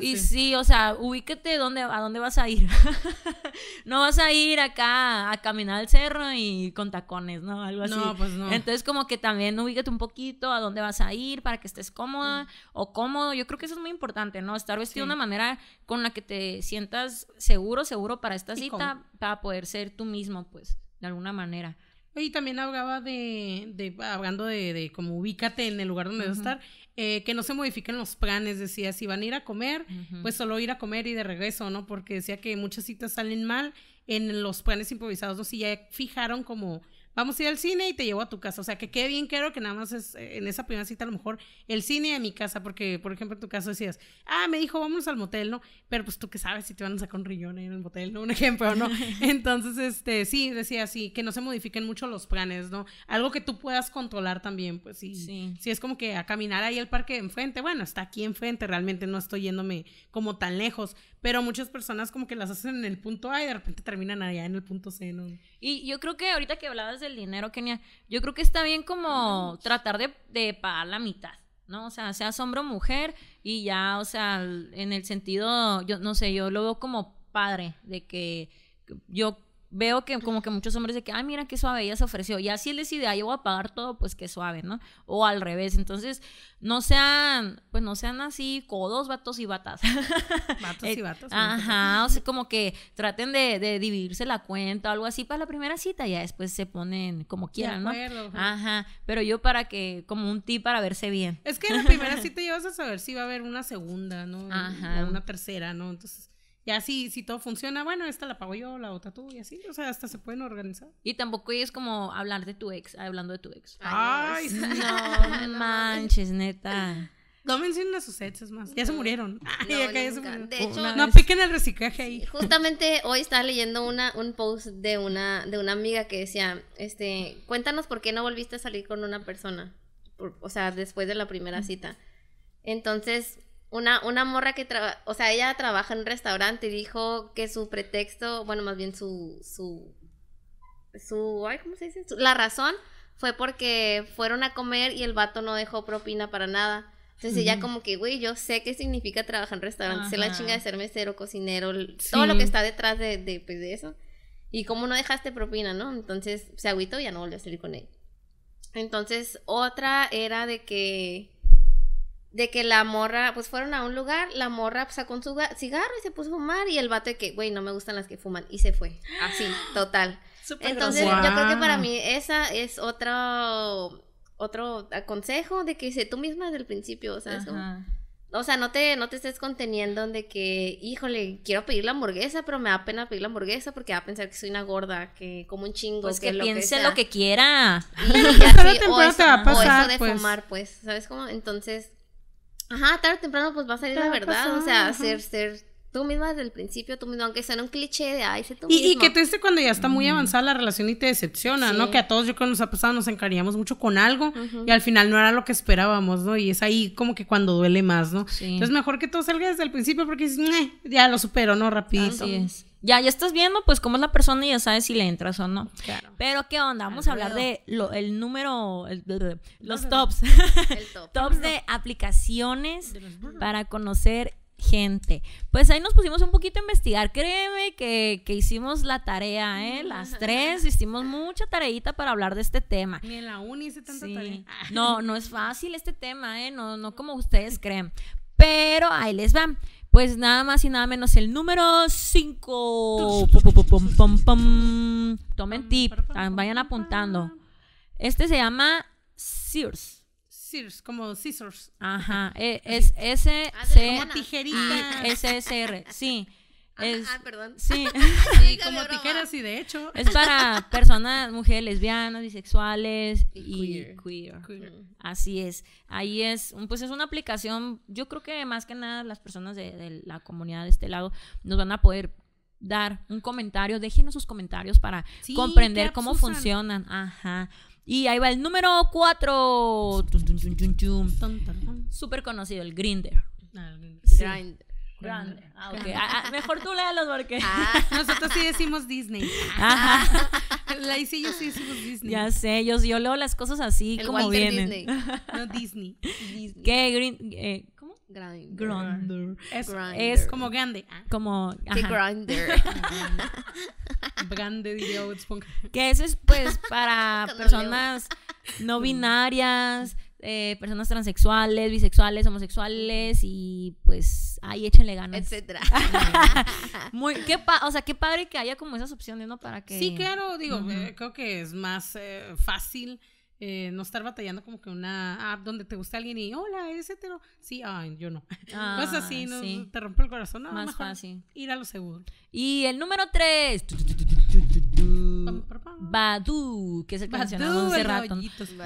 y sí. o sea, ubíquete dónde, a dónde vas a ir. no vas a ir acá a caminar al cerro y con tacones, ¿no? Algo así. No, pues no. Entonces, como que también ubíquete un poquito a dónde vas a ir para que estés cómoda o cómodo. Yo creo que eso es muy importante, ¿no? Estar vestido de una manera con la que te sientas seguro, seguro para esta cita, para poder ser tú mismo, pues, de alguna manera. Y también hablaba de, de hablando de, de, como ubícate en el lugar donde vas a estar, eh, que no se modifiquen los planes, decía, si van a ir a comer, pues solo ir a comer y de regreso, ¿no? Porque decía que muchas citas salen mal en los planes improvisados, ¿no? Si ya fijaron como vamos a ir al cine y te llevo a tu casa. O sea, que quede bien claro que nada más es eh, en esa primera cita a lo mejor el cine a mi casa, porque, por ejemplo, en tu caso decías, ah, me dijo, vamos al motel, ¿no? Pero pues tú que sabes si te van a sacar un riñón ahí en el motel, ¿no? Un ejemplo, ¿no? Entonces, este, sí, decía así, que no se modifiquen mucho los planes, ¿no? Algo que tú puedas controlar también, pues sí. Sí, sí es como que a caminar ahí al parque enfrente, bueno, está aquí enfrente, realmente no estoy yéndome como tan lejos, pero muchas personas como que las hacen en el punto A y de repente terminan allá en el punto C, ¿no? Y yo creo que ahorita que hablabas del dinero, Kenia, yo creo que está bien como tratar de, de pagar la mitad. ¿no? O sea, seas hombre o mujer y ya, o sea, en el sentido, yo no sé, yo lo veo como padre de que yo veo que como que muchos hombres de que, ay, mira qué suave, ella se ofreció. Y así él decide, ah, yo voy a pagar todo, pues qué suave, ¿no? O al revés. Entonces, no sean, pues no sean así codos, vatos y batas. Vatos y batas. Ajá, o sea, como que traten de, de, dividirse la cuenta o algo así para la primera cita, ya después se ponen como quieran, ¿no? Ajá, pero yo para que, como un tip para verse bien. Es que en la primera cita ya vas a saber si va a haber una segunda, ¿no? Ajá. Una tercera, ¿no? Entonces ya si, si todo funciona, bueno, esta la pago yo, la otra tú, y así, o sea, hasta se pueden organizar. Y tampoco es como hablar de tu ex, hablando de tu ex. Ay, no, manches, neta. No mencionen a sus exes más, ya se murieron. No, De hecho, no piquen el reciclaje ahí. Justamente hoy estaba leyendo una, un post de una, de una amiga que decía, este, cuéntanos por qué no volviste a salir con una persona, o sea, después de la primera cita. Entonces, una, una morra que trabaja, o sea, ella trabaja en un restaurante y dijo que su pretexto, bueno, más bien su, su, su, ay, ¿cómo se dice? la razón fue porque fueron a comer y el vato no dejó propina para nada. Entonces ella como que, güey, yo sé qué significa trabajar en restaurantes, sé la chinga de ser mesero, cocinero, todo lo que está detrás de, de, pues, de eso. Y como no dejaste propina, ¿no? Entonces se agüitó y ya no volvió a salir con él. Entonces otra era de que de que la morra, pues fueron a un lugar, la morra sacó un cigarro y se puso a fumar y el vato de que, güey, no me gustan las que fuman y se fue. Así, total. Entonces, yo creo que para mí esa es otro otro consejo de que sé tú misma desde el principio, o sea, eso, o sea, no te, no te estés conteniendo de que, híjole, quiero pedir la hamburguesa, pero me da pena pedir la hamburguesa porque va a pensar que soy una gorda, que como un chingo. Pues que, piense lo que quiera. Y, así, o, eso, o eso de pues. fumar, pues, ¿sabes cómo? Entonces, Ajá, tarde o temprano pues va a salir la verdad, o sea, ser, ser tú misma desde el principio, tú misma, aunque sea un cliché de ay, sé tú y, Y que triste cuando ya está muy avanzada la relación y te decepciona, ¿no? Que a todos yo creo que nos ha pasado, nos encariñamos mucho con algo y al final no era lo que esperábamos, ¿no? Y es ahí como que cuando duele más, ¿no? Entonces mejor que todo salga desde el principio porque dices, ya lo supero, ¿no? Rapidito. Así es. Ya, ya estás viendo pues cómo es la persona y ya sabes si le entras o no. Claro. Pero qué onda, vamos a hablar de lo, el número, los tops. El top. tops de aplicaciones para conocer gente. Pues ahí nos pusimos un poquito a investigar. Créeme que, que hicimos la tarea, ¿eh? Las tres hicimos mucha tareita para hablar de este tema. Ni en la uni hice tanta tarea. No, no es fácil este tema, ¿eh? No, no como ustedes creen. Pero ahí les va. Pues nada más y nada menos el número 5. Tomen tip, vayan apuntando. Este se llama Sears. Sears, como scissors. Ajá, e, es S C tijerita. S S R, sí. Es, ah, perdón. Sí. sí como tijeras y de hecho. Es para personas, mujeres lesbianas, bisexuales y, queer. Así es. Ahí es, pues es una aplicación, yo creo que más que nada las personas de, la comunidad de este lado nos van a poder dar un comentario, déjenos sus comentarios para comprender cómo funcionan. Ajá. Y ahí va el número 4. Súper conocido, el Grinder. Ah, Grinder. Grande. Ah, ok. Ah, ah, mejor tú léalos porque. Ah, nosotros sí decimos Disney. La hice yo sí decimos Disney. Ya sé, yo, yo leo las cosas así como Walter vienen. Disney. No Disney. Disney. ¿Qué? Green, eh, ¿Cómo? Grinder. Es, es, como grande. Como. Ajá. ¿Qué grinder? grande, diría Que eso es pues para personas no binarias eh, personas transexuales, bisexuales, homosexuales y pues ahí échenle ganas. Etcétera. Muy, qué o sea, qué padre que haya como esas opciones, ¿no? Para que... Sí, claro, digo, eh, creo que es más eh, fácil no estar batallando como que una app donde te gusta alguien y hola, eres hetero. Sí, ay, yo no. Ah, no es así, no, te rompe el corazón. No, más fácil. Ir a lo seguro. Y el número tres. Badu, que es el que mencionamos hace rato.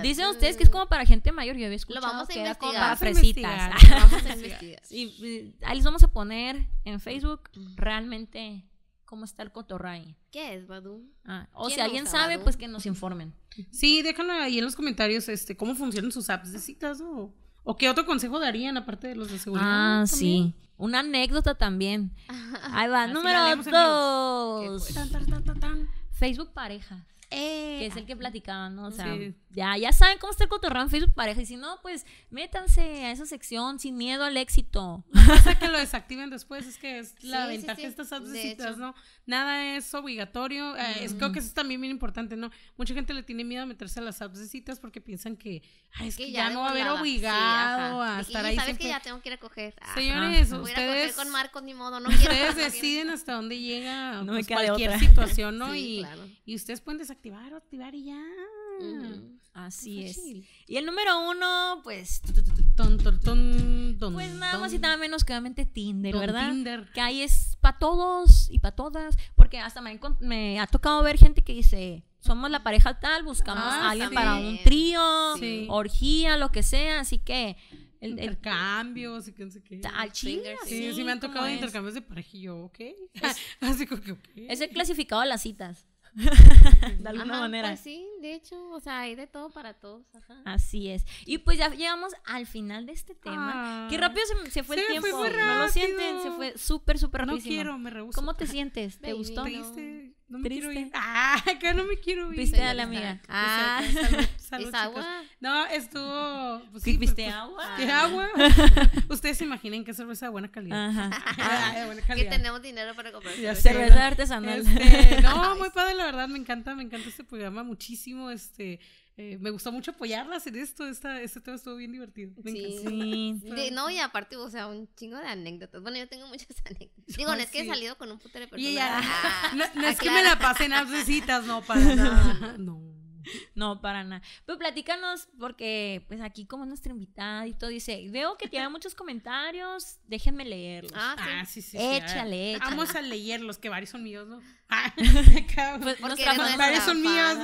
Dicen ustedes que es como para gente mayor. Yo había escuchado Lo vamos a que era como para fresitas. vamos a investigar. y, ahí les vamos a poner en Facebook realmente cómo está el cotorray. ¿Qué es Badu? Ah, o si alguien sabe, pues que nos informen. Sí, déjenlo ahí en los comentarios este, cómo funcionan sus apps de citas o, o qué otro consejo darían aparte de los de seguridad. Ah, sí. Una anécdota también. Ahí va, número dos. Facebook parejas. que es el que platicaban, ¿no? O sea, ya, ya saben cómo está el cotorreo en Facebook pareja. Y si no, pues métanse a esa sección sin miedo al éxito. No sea que lo desactiven después, es que es la ventaja de estas citas, ¿no? Nada es obligatorio. Eh, es, creo que eso es también bien importante, ¿no? Mucha gente le tiene miedo a meterse a las apps de citas porque piensan que, es que, ya, no va a haber obligado a estar ahí. sabes que ya tengo que ir a coger. Señores, ustedes. con Marcos, ni modo, no Ustedes deciden hasta dónde llega pues, cualquier situación, ¿no? y, y ustedes pueden desactivar o activar y ya. Así es. Y el número uno, pues. pues nada más y nada menos que obviamente Tinder, ¿verdad? Tinder. Que ahí es para todos y para todas. Porque hasta me, ha tocado ver gente que dice. Somos la pareja tal, buscamos ah, a alguien para un trío, orgía, lo que sea, así que el, intercambios y qué sé qué. Al chile. Sí, sí, me han tocado intercambios de pareja y yo, ok. Así como que, ok. Es el clasificado de las citas. de alguna manera. Pues sí, de hecho, o sea, hay de todo para todos. Así es. Y pues ya llegamos al final de este tema. Qué rápido se, fue el tiempo. ¿No lo sienten? Se fue súper, súper rápido. No quiero, me rehuso. ¿Cómo te sientes? ¿Te gustó? Triste. No me quiero ir. Ah, acá no me quiero ir. Viste a la amiga. Ah, salud, agua? No, estuvo. Pues, sí, ¿Viste pues, agua? ¿Qué agua? Ustedes se imaginen que cerveza de buena calidad. Ajá. Ah, de buena calidad. Que tenemos dinero para comprar cerveza. artesanal. Este, no, muy padre, la verdad, me encanta, me encanta este programa muchísimo. Este, eh, me gustó mucho apoyarlas en esto. Esta, este tema estuvo bien divertido. sí. sí. no, y aparte, o sea, un chingo de anécdotas. Bueno, yo tengo muchas anécdotas. Digo, no es que he salido con un putero de personas. Ah, no, es que me la pasen a citas, no, para nada. No. No, para nada. Pero platícanos, porque pues aquí como nuestra invitada y todo, dice, veo que tiene muchos comentarios, déjenme leerlos. Ah, sí, ah, sí, Échale, échale. Vamos a leerlos, que varios son míos, ¿no? Ah, pues, varios son míos.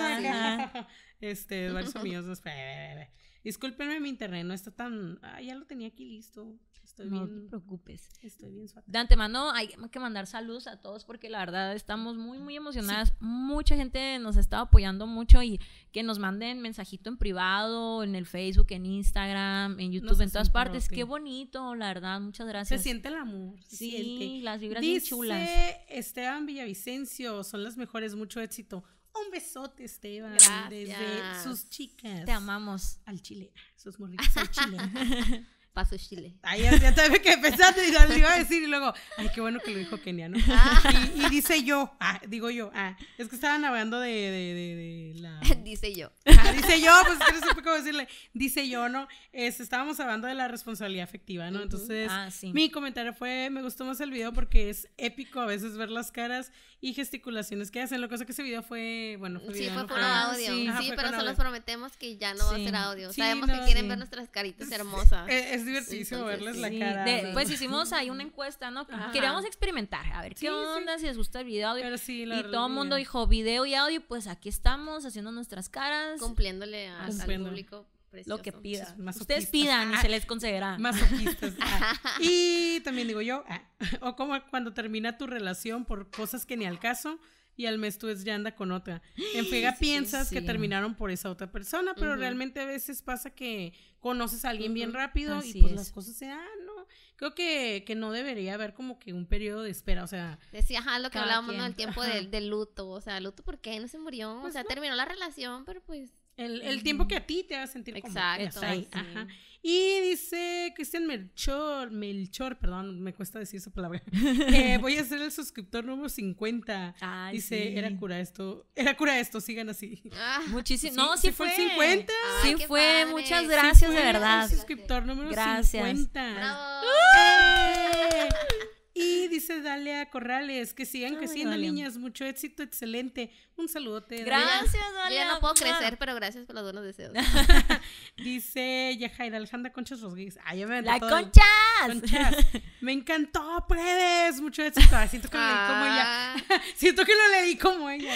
Este, varios amigos. Discúlpenme mi internet, no está tan. Ah, ya lo tenía aquí listo. Estoy no te preocupes. Estoy bien suave. De antemano hay que mandar saludos a todos porque la verdad estamos muy, muy emocionadas. Mucha gente nos está apoyando mucho y que nos manden mensajito en privado, en el Facebook, en Instagram, en YouTube, en todas partes. Qué bonito, la verdad. Muchas gracias. Se siente el amor. sí, las vibras bien chulas. Esteban Villavicencio, son las mejores, mucho éxito. Un besote, Esteban, desde sus chicas. Te amamos. Al Chile. Sus morritos al Chile. Paso Chile. Ay, ya, sabes que pensaste y le iba a decir y luego, ay, qué bueno que lo dijo Kenia, ¿no? Ah. Y, dice yo, ah, digo yo, ah, es que estaban hablando de, de, de, la... dice yo. Ah, dice yo, pues es que no sé cómo decirle, dice yo, ¿no? Es, estábamos hablando de la responsabilidad afectiva, ¿no? Entonces, ah, mi comentario fue, me gustó más el video porque es épico a veces ver las caras y gesticulaciones que hacen. Lo que pasa que ese video fue, bueno, fue Sí, fue por audio. Sí, pero solo prometemos que ya no va a ser audio. Sabemos que quieren ver nuestras caritas hermosas. Es, es divertísimo verles la cara. pues hicimos ahí una encuesta, ¿no? Queríamos experimentar, a ver qué onda, si les gusta el video. Audio. y todo el mundo dijo video y audio, pues aquí estamos haciendo nuestras caras. Cumpliéndole al público lo que pidan. Ustedes pidan y se les concederá. Masoquistas. Ah. Y también digo yo, ah, o como cuando termina tu relación por cosas que ni al caso y al mes tú es ya anda con otra. En fega piensas que terminaron por esa otra persona, pero realmente a veces pasa que conoces a alguien bien rápido y pues las cosas se dan, ¿no? Creo que, que no debería haber como que un periodo de espera, o sea... Decía, ajá, lo que hablábamos, ¿no? El tiempo del, luto, o sea, luto, ¿por qué? No se murió, o pues sea, terminó la relación, pero pues el, el tiempo que a ti te haga sentir Exacto, como. Ajá. Y dice Cristian Melchor, Melchor, perdón, me cuesta decir esa palabra. eh, voy a ser el suscriptor número 50. Ay, dice, era cura esto, era cura esto, sigan así. Ah, Muchísimo. no, sí, fue. el 50. sí fue, muchas gracias, de verdad. suscriptor número gracias. 50. ¡Bravo! ¡Eh! Y dice Dalia Corrales, que sigan creciendo, niñas. Mucho éxito, excelente. Un saludote. Gracias, Dalia. Yo no puedo crecer, pero gracias por los buenos deseos. dice Yajaira Alejandra Conchas Rodríguez. Ay, me ¡La Conchas! Conchas! Me encantó, Predes. Mucho éxito. siento que lo leí como ella. Ah. siento que lo leí como ella.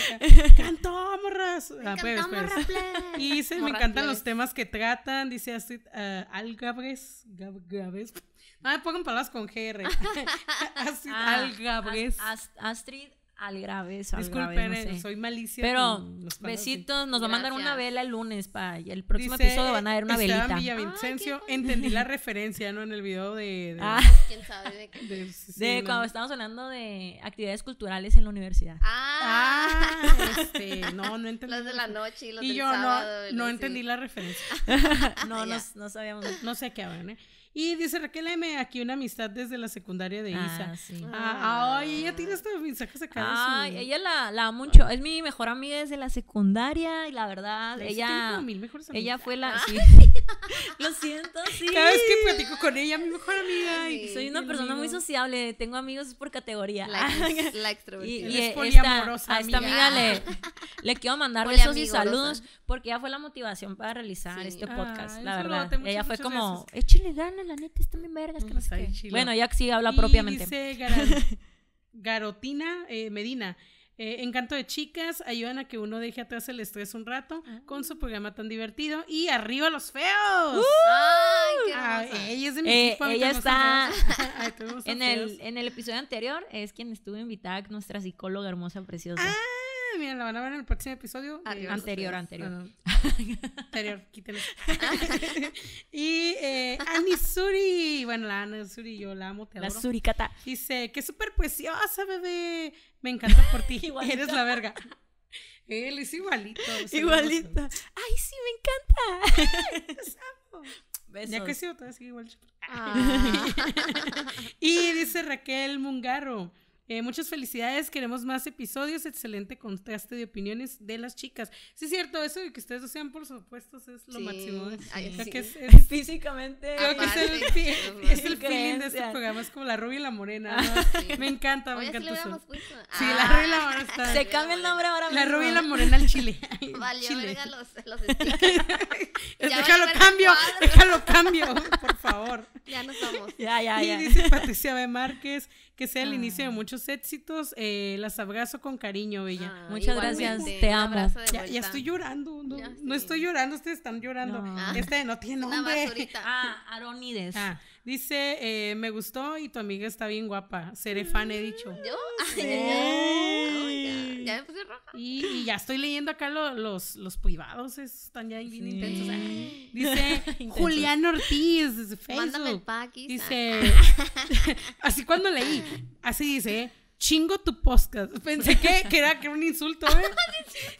Cantó, morras. Me ah, encantó, pues, Y dice, me encantan los temas que tratan. Dice Astrid uh, Algabres. Gabres. No me pongan palabras con GR. Astrid ah. Astrid Algraves. Disculpen, eh, soy malicia. Pero besitos, nos va a mandar una vela el lunes para el próximo episodio van a ver una velita. Villavicencio, entendí la referencia, ¿no? En el video de, de ah. quién sabe de qué. De, de cuando estábamos hablando de actividades culturales en la universidad. Ah, ah este, no, no entendí. Los de la noche y los y del yo sábado, no, no entendí la referencia. no, no, no sabíamos. No sé qué hablan, ¿eh? Y dice Raquel M, aquí una amistad desde la secundaria de Isa. Ah, sí. Ah, ay, ella tiene estos mensajes acá. Ay, ella la, la mucho. Es mi mejor amiga desde la secundaria y la verdad, ella. ella fue la. Sí. Lo siento, sí. Cada vez que platico con ella, mi mejor amiga. y soy una persona muy sociable. Tengo amigos por categoría. La, la extrovertida. Y, y esta, a esta amiga le, le quiero mandar besos y saludos porque ella fue la motivación para realizar este podcast, la verdad. ella fue como, échale ganas la neta, está bien vergas. Que no sé Bueno, ya sí habla propiamente. Dice Garotina eh, Medina. Eh, encanto de chicas, ayudan a que uno deje atrás el estrés un rato ah. con su programa tan divertido. Y arriba los feos. ¡Uh! ¡Ay, qué ah, ella es de mi eh, Ella está en, el, en el episodio anterior, es quien estuvo invitada, nuestra psicóloga hermosa, preciosa. Ah, miren, la van a ver en el próximo episodio. anterior, anterior. anterior, quítenlo. y eh, Anisuri, bueno, la Anisuri, yo la amo, te adoro. La Suricata. Dice, qué súper preciosa, bebé. Me encanta por ti. Eres la verga. Él es igualito. Igualito. Ay, sí, me encanta. Besos. Ya creció, todavía sigue igual. Ah. y dice Raquel Mungarro. Eh, muchas felicidades, queremos más episodios, excelente contraste de opiniones de las chicas. Sí, es cierto, eso de que ustedes no sean por supuestos es lo máximo. que es, físicamente. Creo que es el, es el feeling de este programa, es como la rubia y la morena. Me encanta, me encanta. eso. Sí, la rubia y la morena está. Se cambia el nombre ahora mismo. La rubia y la morena al chile. Vale, chile. los, los déjalo cambio, déjalo cambio, por favor. Ya nos vamos. Ya, ya, ya. Y dice Patricia B. Márquez que sea el inicio de ah. muchos éxitos. Eh, las abrazo con cariño, Bella. Ah, Muchas gracias, te amo. Ya, ya, estoy llorando, no, estoy llorando, ustedes están llorando. Este no tiene nombre. Ah, Aronides. Ah, Dice, eh, me gustó y tu amiga está bien guapa. Seré fan, he dicho. ¿Yo? Ay, ya, me puse roja. Y, ya estoy leyendo acá los, los privados, están ya bien intensos. Dice Julián Ortiz desde Facebook. Mándame el pack. Dice, así cuando leí, así dice, chingo tu podcast. Pensé que, que era que un insulto, ¿eh?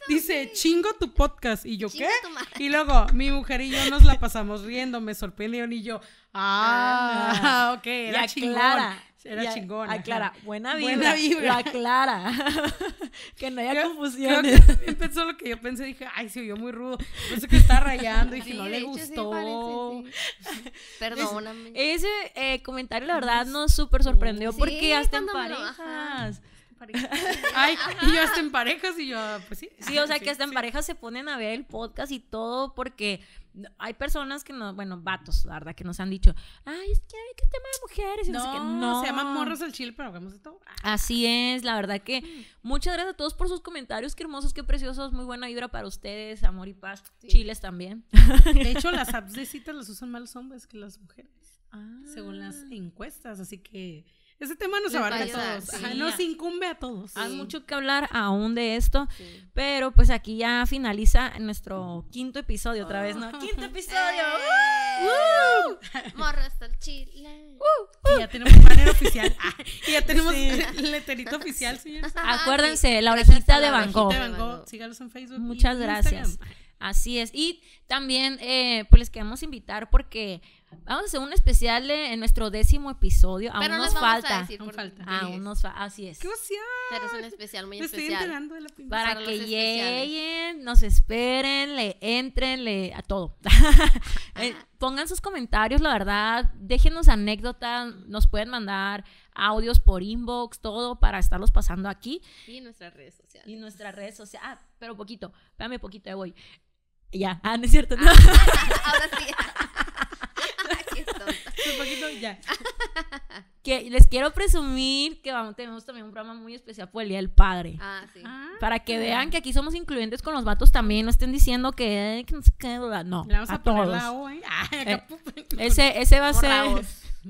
Dice, chingo tu podcast. ¿Y yo qué? Y luego, mi mujer y yo nos la pasamos riendo, me sorprendieron y yo, ah, ah ok, era chingón. Era chingón. Aclara, buena vibra. Buena vibra. aclara. que no haya confusión. Empezó lo que yo pensé, dije, ay, se oyó muy rudo. Pensé que está rayando y que no le gustó. Perdóname. ese eh, comentario, la verdad, nos súper sorprendió porque hasta en parejas. Ay, y yo hasta en parejas y yo, pues sí. Sí, o sea, que hasta en parejas se ponen a ver el podcast y todo porque hay personas que no, bueno, vatos, la verdad, que nos han dicho, ay, es que hay que tema de mujeres. Y no, no, se llaman morros al chile, pero hagamos de todo. Así es, la verdad que muchas gracias a todos por sus comentarios, qué hermosos, qué preciosos, muy buena vibra para ustedes, amor y paz. Chiles también. De hecho, las apps de citas las usan más los hombres que las mujeres, ah. según las encuestas, así que ese tema nos abarca a todos. nos incumbe a todos. Hay mucho que hablar aún de esto, pero pues aquí ya finaliza nuestro quinto episodio otra vez, ¿no? Ah. ¡Quinto episodio! ¡Uh! Morro hasta el chile. Y ya tenemos banner oficial. Ah, y ya tenemos leterito oficial, señores. Acuérdense, la orejita de Van Gogh. Síganos en Facebook. Muchas gracias. Así es. Y también, eh, pues les queremos invitar porque vamos a hacer un especial en nuestro décimo episodio. Aún nos falta. Aún falta. Aún nos falta. Así es. ¡Qué Pero es un especial muy especial. Para, que lleguen, nos esperen, le entren, le a todo. Eh, pongan sus comentarios, la verdad. Déjenos anécdotas. Nos pueden mandar audios por inbox, todo para estarlos pasando aquí. Y nuestras redes sociales. Y nuestras redes sociales. Ah, pero poquito. Espérame poquito, de voy. Ya, ah, no es cierto, no. Ahora sí. Poquito ya. Que les quiero presumir que vamos, tenemos también un programa muy especial por el Día del Padre. Ah, sí. Ah, Para que vean que aquí somos incluyentes con los vatos también. No estén diciendo que, no sé qué. No, vamos a, todos. ¿eh? eh, ese, ese va a ser.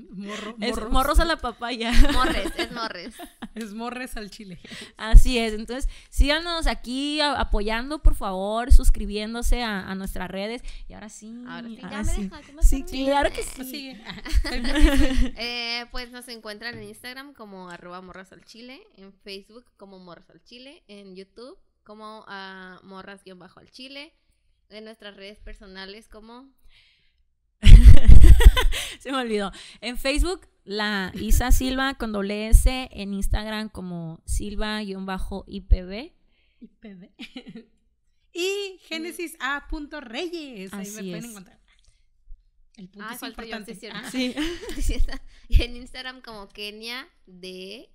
Morro, morros. morros a la papaya. Morres, es morres. Es morres al chile. Así es. Entonces, síganos aquí apoyando, por favor, suscribiéndose a, nuestras redes. Y ahora sí. Ahora sí, ya me deja. sí, claro que sí. eh, pues nos encuentran en Instagram como arroba morras al chile, en Facebook como morras al chile, en YouTube como uh, morras-al chile, en nuestras redes personales como Se me olvidó. En Facebook, la Isa Silva con doble S. En Instagram como Silva-IPB. IPB. y Génesis A. Reyes. Ahí me pueden encontrar. El punto ah, es importante. sí. y en Instagram como Kenia D.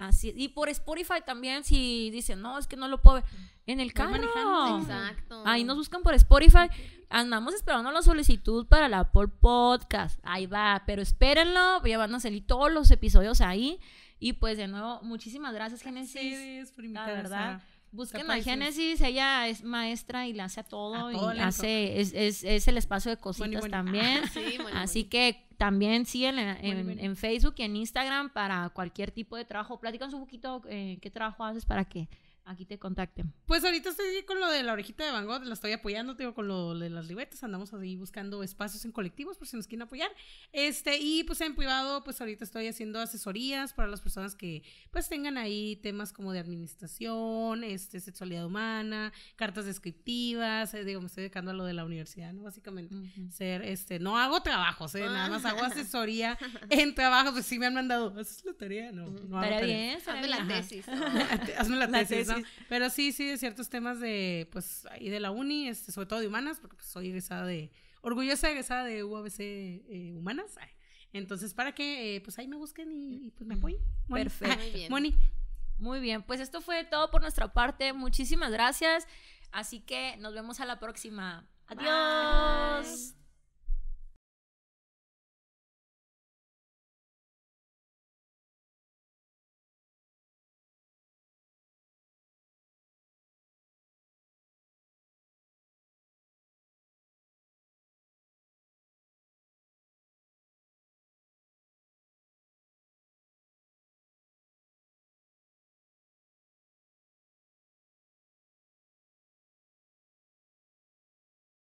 Así, y por Spotify también, si dicen, no, es que no lo puedo ver. En el carro. Exacto. Ahí nos buscan por Spotify. Andamos esperando la solicitud para la Apple Podcast. Ahí va, pero espérenlo, ya van a salir todos los episodios ahí. Y pues de nuevo, muchísimas gracias, Genesis. por invitarnos. La verdad. Busquen a Génesis, ella es maestra y le hace a todo, y hace, es, es, es, el espacio de cositas también. Así que también siguen en, en, Facebook y en Instagram para cualquier tipo de trabajo. Platícanos un poquito eh, qué trabajo haces para que aquí te contacten. Pues ahorita estoy con lo de la orejita de Van Gogh, la estoy apoyando, digo, con lo de las libretas, andamos ahí buscando espacios en colectivos por si nos quieren apoyar. Este, y pues en privado, pues ahorita estoy haciendo asesorías para las personas que pues tengan ahí temas como de administración, este, sexualidad humana, cartas descriptivas, eh, digo, me estoy dedicando a lo de la universidad, ¿no? Básicamente, ser, este, no hago trabajos, ¿eh? nada más hago asesoría en trabajos, pues sí me han mandado, es la tarea? No, no hago bien, hazme la tesis. hazme la tesis, Pero sí, sí, de ciertos temas de, pues, ahí de la uni, este, sobre todo de humanas, porque pues, soy egresada de, orgullosa egresada de UABC eh, Humanas. Entonces, para que, eh, pues, ahí me busquen y, pues me apoyen. Perfecto. Muy bien. Moni. Muy bien, pues esto fue todo por nuestra parte. Muchísimas gracias. Así que nos vemos a la próxima. Adiós.